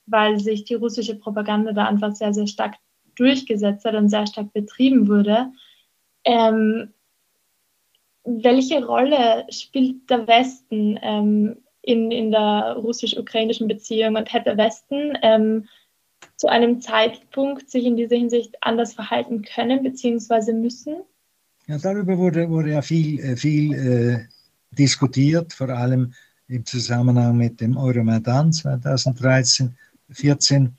weil sich die russische Propaganda da einfach sehr, sehr stark durchgesetzt hat und sehr stark betrieben wurde. Ähm, welche Rolle spielt der Westen ähm, in, in der russisch-ukrainischen Beziehung und hätte Westen ähm, zu einem Zeitpunkt sich in dieser Hinsicht anders verhalten können bzw. müssen? Ja, darüber wurde, wurde ja viel, äh, viel äh, diskutiert, vor allem im Zusammenhang mit dem Euromaidan 2013, 14.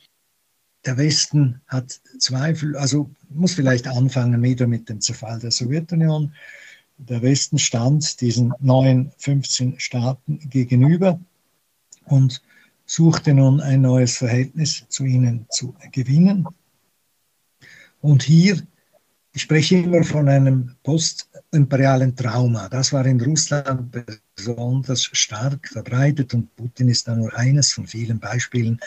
Der Westen hat Zweifel, also muss vielleicht anfangen wieder mit dem Zerfall der Sowjetunion. Der Westen stand diesen neuen 15 Staaten gegenüber und suchte nun ein neues Verhältnis zu ihnen zu gewinnen. Und hier ich spreche immer von einem postimperialen Trauma. Das war in Russland besonders stark verbreitet und Putin ist da nur eines von vielen Beispielen,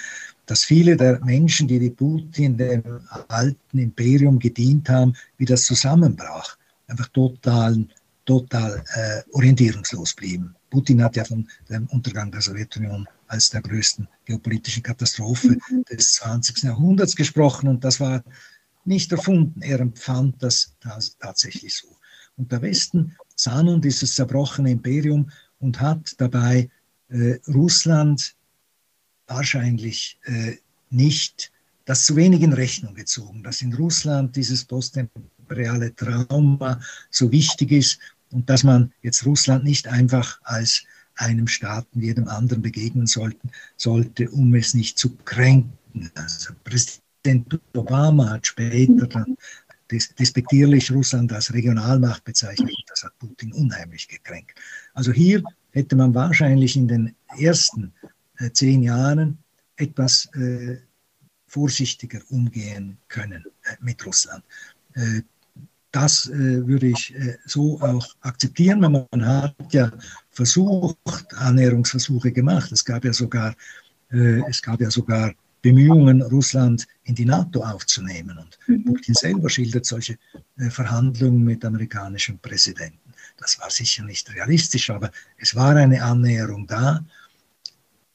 dass viele der Menschen, die die Putin dem alten Imperium gedient haben, wie das zusammenbrach, einfach total, total äh, orientierungslos blieben. Putin hat ja von dem Untergang der Sowjetunion als der größten geopolitischen Katastrophe mhm. des 20. Jahrhunderts gesprochen und das war nicht erfunden. Er empfand das tatsächlich so. Und der Westen sah nun dieses zerbrochene Imperium und hat dabei äh, Russland wahrscheinlich äh, nicht das zu wenig in Rechnung gezogen, dass in Russland dieses postimperiale Trauma so wichtig ist und dass man jetzt Russland nicht einfach als einem Staat wie jedem anderen begegnen sollten, sollte, um es nicht zu kränken. Also Präsident Obama hat später dann despektierlich Russland als Regionalmacht bezeichnet. Das hat Putin unheimlich gekränkt. Also hier hätte man wahrscheinlich in den ersten äh, zehn Jahren etwas äh, vorsichtiger umgehen können äh, mit Russland. Äh, das äh, würde ich äh, so auch akzeptieren. Man hat ja versucht, Annäherungsversuche gemacht. Es gab ja sogar, es gab ja sogar Bemühungen, Russland in die NATO aufzunehmen. Und mhm. Putin selber schildert solche äh, Verhandlungen mit amerikanischen Präsidenten. Das war sicher nicht realistisch, aber es war eine Annäherung da.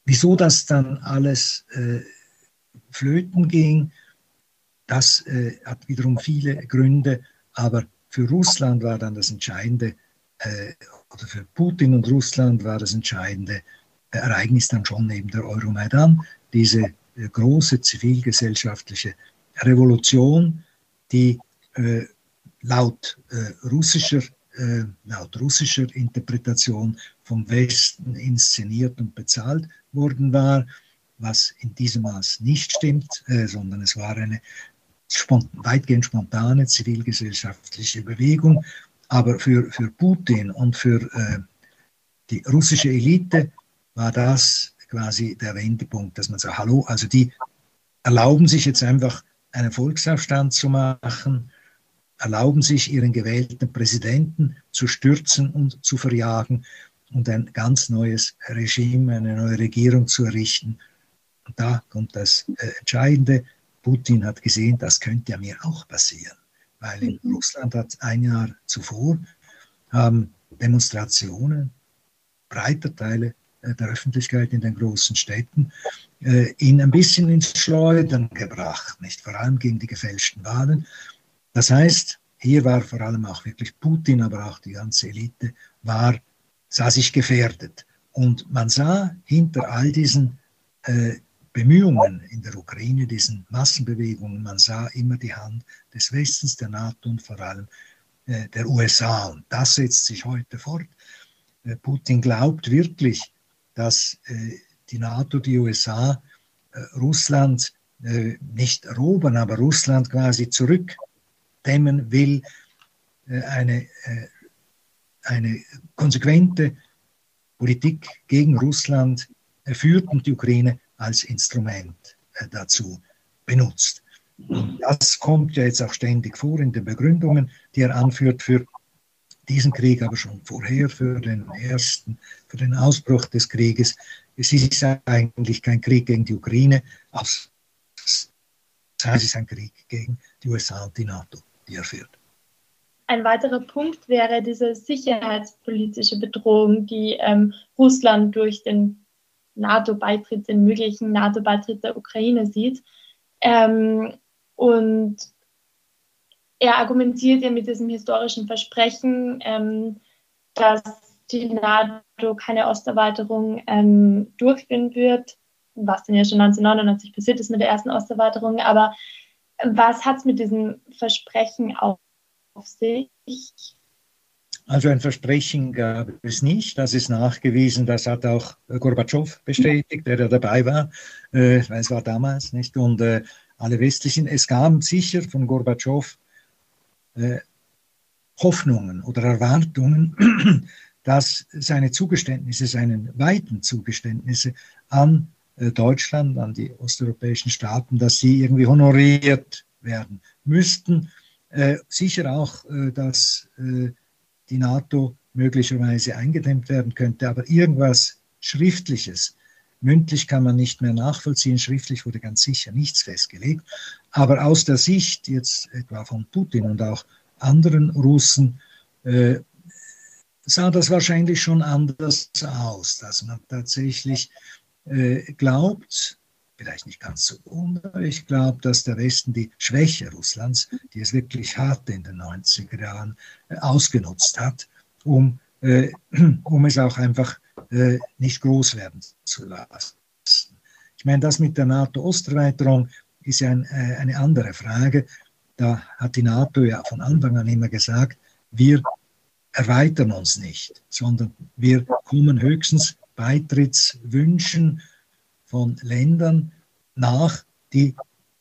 Wieso das dann alles äh, flöten ging, das äh, hat wiederum viele Gründe, aber für Russland war dann das Entscheidende, äh, oder für Putin und Russland war das entscheidende Ereignis dann schon neben der Euromaidan, diese äh, große zivilgesellschaftliche Revolution, die äh, laut äh, russischer äh, laut russischer Interpretation vom Westen inszeniert und bezahlt worden war, was in diesem Maß nicht stimmt, äh, sondern es war eine weitgehend spontane zivilgesellschaftliche Bewegung. Aber für, für Putin und für äh, die russische Elite war das quasi der Wendepunkt, dass man sagt, hallo, also die erlauben sich jetzt einfach einen Volksaufstand zu machen, erlauben sich ihren gewählten Präsidenten zu stürzen und zu verjagen und ein ganz neues Regime, eine neue Regierung zu errichten. Und da kommt das äh, Entscheidende. Putin hat gesehen, das könnte ja mir auch passieren, weil in mhm. Russland hat ein Jahr zuvor haben Demonstrationen breiter Teile äh, der Öffentlichkeit in den großen Städten äh, ihn ein bisschen ins Schleudern gebracht, nicht vor allem gegen die gefälschten Wahlen. Das heißt, hier war vor allem auch wirklich Putin, aber auch die ganze Elite war, sah sich gefährdet. Und man sah hinter all diesen äh, Bemühungen in der Ukraine, diesen Massenbewegungen, man sah immer die Hand des Westens, der NATO und vor allem äh, der USA. Und das setzt sich heute fort. Äh, Putin glaubt wirklich, dass äh, die NATO, die USA, Russland nicht erobern, aber Russland quasi zurückdämmen will, eine, eine konsequente Politik gegen Russland führt und die Ukraine als Instrument dazu benutzt. Das kommt ja jetzt auch ständig vor in den Begründungen, die er anführt für diesen Krieg, aber schon vorher für den ersten, für den Ausbruch des Krieges. Es ist eigentlich kein Krieg gegen die Ukraine, es ist ein Krieg gegen die USA und die NATO, die er führt. Ein weiterer Punkt wäre diese sicherheitspolitische Bedrohung, die ähm, Russland durch den NATO-Beitritt, den möglichen NATO-Beitritt der Ukraine sieht. Ähm, und er argumentiert ja mit diesem historischen Versprechen, ähm, dass die NATO keine Osterweiterung ähm, durchführen wird, was dann ja schon 1999 passiert ist mit der ersten Osterweiterung. Aber was hat es mit diesem Versprechen auf, auf sich? Also ein Versprechen gab es nicht. Das ist nachgewiesen. Das hat auch Gorbatschow bestätigt, der ja dabei war. Äh, es war damals nicht. Und äh, alle westlichen. Es gab sicher von Gorbatschow äh, Hoffnungen oder Erwartungen, dass seine Zugeständnisse, seine weiten Zugeständnisse an äh, Deutschland, an die osteuropäischen Staaten, dass sie irgendwie honoriert werden müssten. Äh, sicher auch, äh, dass äh, die NATO möglicherweise eingedämmt werden könnte, aber irgendwas Schriftliches, mündlich kann man nicht mehr nachvollziehen, schriftlich wurde ganz sicher nichts festgelegt, aber aus der Sicht jetzt etwa von Putin und auch anderen Russen äh, sah das wahrscheinlich schon anders aus, dass man tatsächlich äh, glaubt, vielleicht nicht ganz so unrecht, glaubt, dass der Westen die Schwäche Russlands, die es wirklich hatte in den 90er Jahren, äh, ausgenutzt hat, um, äh, um es auch einfach äh, nicht groß werden zu lassen. Ich meine, das mit der NATO-Osterweiterung ist ja ein, äh, eine andere Frage. Da hat die NATO ja von Anfang an immer gesagt, wir erweitern uns nicht, sondern wir kommen höchstens Beitrittswünschen von Ländern nach, die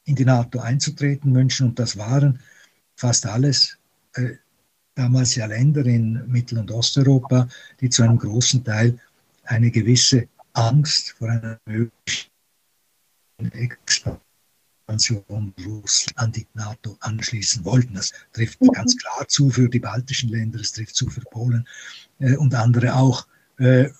in die NATO einzutreten wünschen. Und das waren fast alles äh, damals ja Länder in Mittel- und Osteuropa, die zu einem großen Teil eine gewisse Angst vor einer möglichen Expansion Russland an die NATO anschließen wollten. Das trifft mhm. ganz klar zu für die baltischen Länder, es trifft zu für Polen äh, und andere auch. Äh,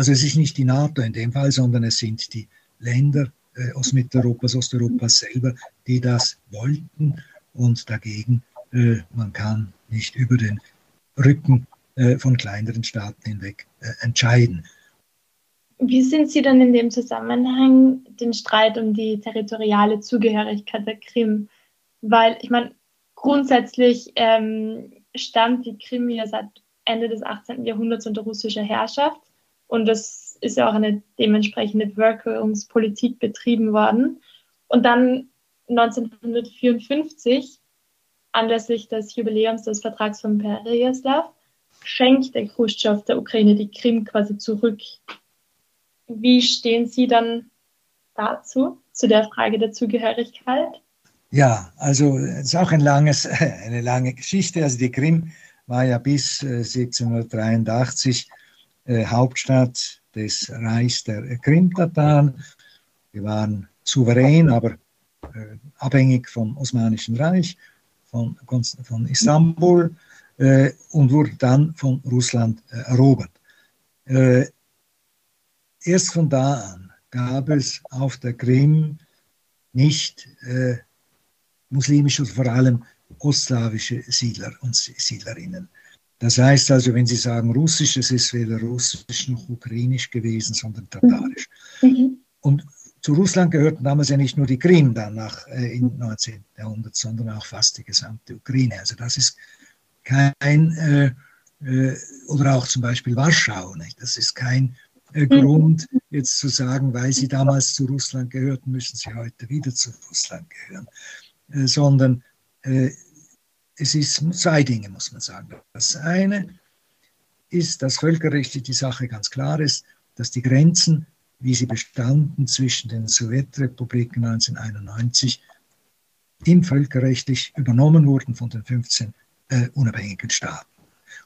also es ist nicht die NATO in dem Fall, sondern es sind die Länder äh, Ostmitteleuropas, Osteuropas selber, die das wollten und dagegen, äh, man kann nicht über den Rücken äh, von kleineren Staaten hinweg äh, entscheiden. Wie sind Sie dann in dem Zusammenhang den Streit um die territoriale Zugehörigkeit der Krim? Weil ich meine, grundsätzlich ähm, stand die Krim ja seit Ende des 18. Jahrhunderts unter russischer Herrschaft und es ist ja auch eine dementsprechende Bevölkerungspolitik betrieben worden. Und dann 1954, anlässlich des Jubiläums des Vertrags von Perejaslav, schenkt der Khrushchev der Ukraine die Krim quasi zurück. Wie stehen Sie dann dazu, zu der Frage der Zugehörigkeit? Ja, also es ist auch ein langes, eine lange Geschichte. Also die Krim war ja bis 1783 äh, Hauptstadt des Reichs der Krim-Tataren. Wir waren souverän, aber äh, abhängig vom Osmanischen Reich, von, von Istanbul äh, und wurde dann von Russland erobert. Äh, erst von da an gab es auf der Krim nicht äh, muslimische und vor allem ostslawische Siedler und Siedlerinnen. Das heißt also, wenn Sie sagen Russisch, es ist weder Russisch noch Ukrainisch gewesen, sondern Tatarisch. Mhm. Und zu Russland gehörten damals ja nicht nur die Krim dann nach, äh, im 19. Jahrhundert, sondern auch fast die gesamte Ukraine. Also das ist kein, äh, äh, oder auch zum Beispiel Warschau, nicht? das ist kein äh, Grund, jetzt zu sagen, weil sie damals zu Russland gehörten, müssen sie heute wieder zu Russland gehören, äh, sondern äh, es ist zwei Dinge, muss man sagen. Das eine ist, dass völkerrechtlich die Sache ganz klar ist, dass die Grenzen wie sie bestanden zwischen den Sowjetrepubliken 1991, im völkerrechtlich übernommen wurden von den 15 äh, unabhängigen Staaten.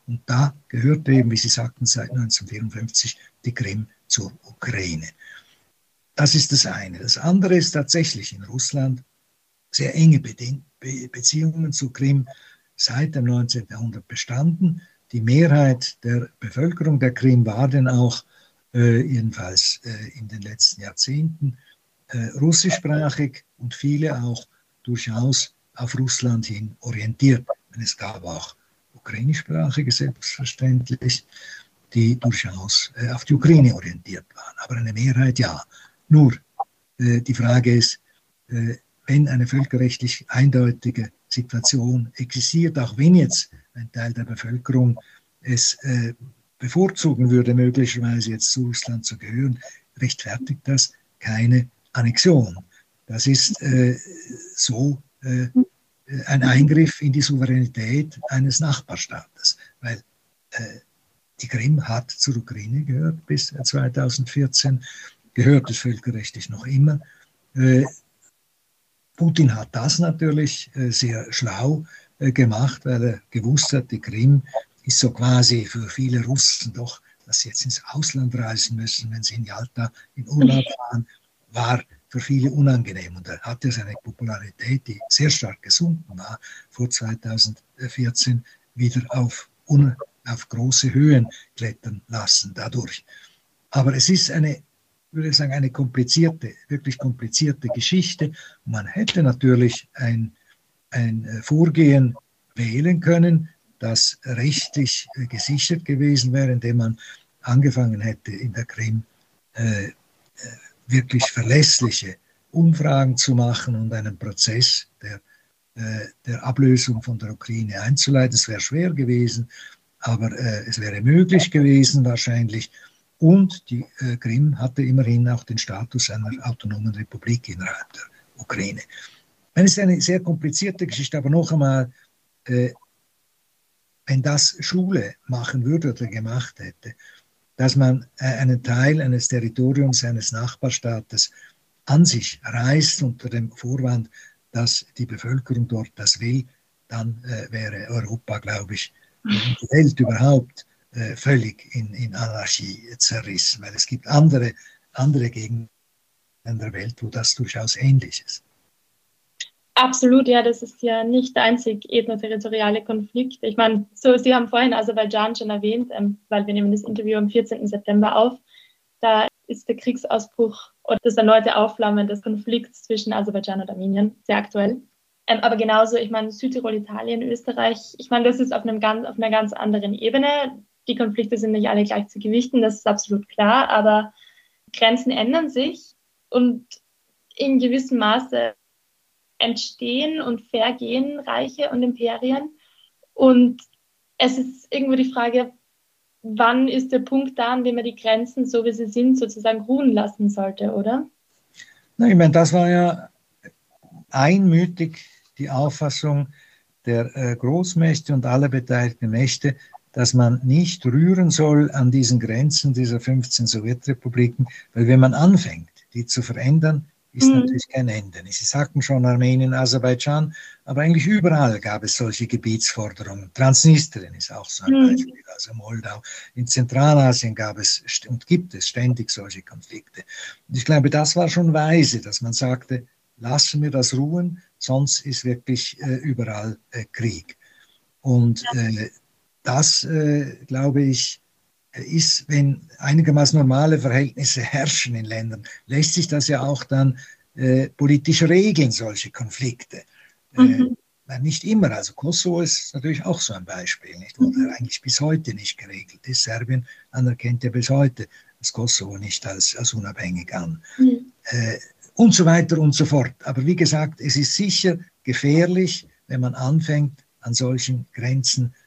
Und da gehörte eben, wie Sie sagten, seit 1954 die Krim zur Ukraine. Das ist das eine. Das andere ist tatsächlich in Russland sehr enge Be Beziehungen zu Krim seit dem 19. Jahrhundert bestanden. Die Mehrheit der Bevölkerung der Krim war denn auch äh, jedenfalls äh, in den letzten Jahrzehnten, äh, russischsprachig und viele auch durchaus auf Russland hin orientiert. Es gab auch ukrainischsprachige selbstverständlich, die durchaus auf die Ukraine orientiert waren. Aber eine Mehrheit ja. Nur die Frage ist, wenn eine völkerrechtlich eindeutige Situation existiert, auch wenn jetzt ein Teil der Bevölkerung es bevorzugen würde, möglicherweise jetzt zu Russland zu gehören, rechtfertigt das keine Annexion. Das ist äh, so äh, ein Eingriff in die Souveränität eines Nachbarstaates, weil äh, die Krim hat zur Ukraine gehört bis 2014, gehört es völkerrechtlich noch immer. Putin hat das natürlich äh, sehr schlau äh, gemacht, weil er gewusst hat, die Krim ist so quasi für viele Russen doch, dass sie jetzt ins Ausland reisen müssen, wenn sie in Jalta in Urlaub fahren, war für viele unangenehm. Und er hatte seine Popularität, die sehr stark gesunken war, vor 2014 wieder auf, auf große Höhen klettern lassen dadurch. Aber es ist eine, würde ich sagen, eine komplizierte, wirklich komplizierte Geschichte. Man hätte natürlich ein, ein Vorgehen wählen können, das rechtlich äh, gesichert gewesen wäre, indem man angefangen hätte, in der Krim äh, äh, wirklich verlässliche Umfragen zu machen und einen Prozess der, äh, der Ablösung von der Ukraine einzuleiten. Es wäre schwer gewesen, aber äh, es wäre möglich gewesen wahrscheinlich. Und die äh, Krim hatte immerhin auch den Status einer autonomen Republik innerhalb der Ukraine. Es ist eine sehr komplizierte Geschichte, aber noch einmal, wenn das Schule machen würde oder gemacht hätte, dass man äh, einen Teil eines Territoriums eines Nachbarstaates an sich reißt unter dem Vorwand, dass die Bevölkerung dort das will, dann äh, wäre Europa, glaube ich, die Welt überhaupt äh, völlig in, in Anarchie zerrissen, weil es gibt andere, andere Gegenden der Welt, wo das durchaus ähnlich ist. Absolut, ja, das ist ja nicht der einzig ethnoterritoriale Konflikt. Ich meine, so, Sie haben vorhin Aserbaidschan schon erwähnt, ähm, weil wir nehmen das Interview am 14. September auf. Da ist der Kriegsausbruch oder das erneute Aufflammen des Konflikts zwischen Aserbaidschan und Armenien sehr aktuell. Ähm, aber genauso, ich meine, Südtirol, Italien, Österreich, ich meine, das ist auf, einem ganz, auf einer ganz anderen Ebene. Die Konflikte sind nicht alle gleich zu gewichten, das ist absolut klar, aber Grenzen ändern sich und in gewissem Maße entstehen und vergehen Reiche und Imperien. Und es ist irgendwo die Frage, wann ist der Punkt da, an dem man die Grenzen, so wie sie sind, sozusagen ruhen lassen sollte, oder? Na, ich meine, das war ja einmütig die Auffassung der äh, Großmächte und aller beteiligten Mächte, dass man nicht rühren soll an diesen Grenzen dieser 15 Sowjetrepubliken, weil wenn man anfängt, die zu verändern, ist mhm. natürlich kein Ende. Sie sagten schon Armenien, Aserbaidschan, aber eigentlich überall gab es solche Gebietsforderungen. Transnistrien ist auch so ein mhm. Beispiel, also Moldau. In Zentralasien gab es und gibt es ständig solche Konflikte. Und ich glaube, das war schon weise, dass man sagte, lassen wir das ruhen, sonst ist wirklich äh, überall äh, Krieg. Und äh, das, äh, glaube ich, ist, wenn einigermaßen normale Verhältnisse herrschen in Ländern, lässt sich das ja auch dann äh, politisch regeln, solche Konflikte. Äh, mhm. Äh, nicht immer, also Kosovo ist natürlich auch so ein Beispiel, nicht, wo mhm. eigentlich bis heute nicht geregelt ist. Serbien anerkennt ja bis heute das Kosovo nicht als, als unabhängig an. Mhm. Äh, und so weiter und so fort. Aber wie gesagt, es ist sicher gefährlich, wenn man anfängt, an solchen Grenzen äh,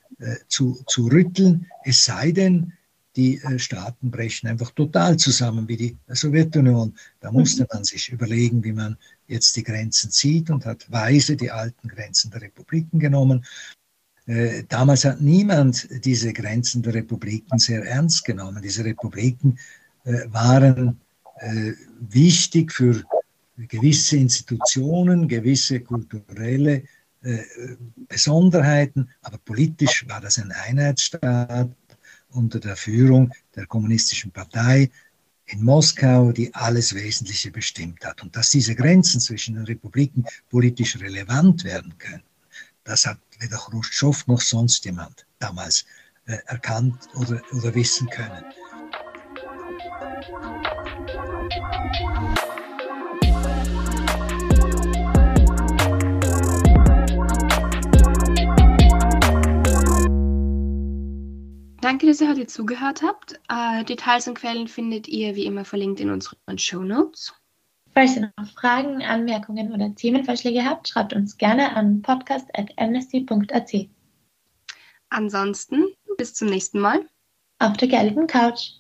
zu, zu rütteln, es sei denn, die äh, Staaten brechen einfach total zusammen wie die Sowjetunion. Da musste mhm. man sich überlegen, wie man jetzt die Grenzen zieht und hat weise die alten Grenzen der Republiken genommen. Äh, damals hat niemand diese Grenzen der Republiken sehr ernst genommen. Diese Republiken äh, waren wichtig für gewisse Institutionen, gewisse kulturelle Besonderheiten, aber politisch war das ein Einheitsstaat unter der Führung der Kommunistischen Partei in Moskau, die alles Wesentliche bestimmt hat. Und dass diese Grenzen zwischen den Republiken politisch relevant werden können, das hat weder Khrushchev noch sonst jemand damals äh, erkannt oder, oder wissen können. Danke, dass ihr heute zugehört habt. Äh, Details und Quellen findet ihr wie immer verlinkt in unseren Show Notes. Falls ihr noch Fragen, Anmerkungen oder Themenvorschläge habt, schreibt uns gerne an podcast.amnesty.at. Ansonsten bis zum nächsten Mal. Auf der gelben Couch.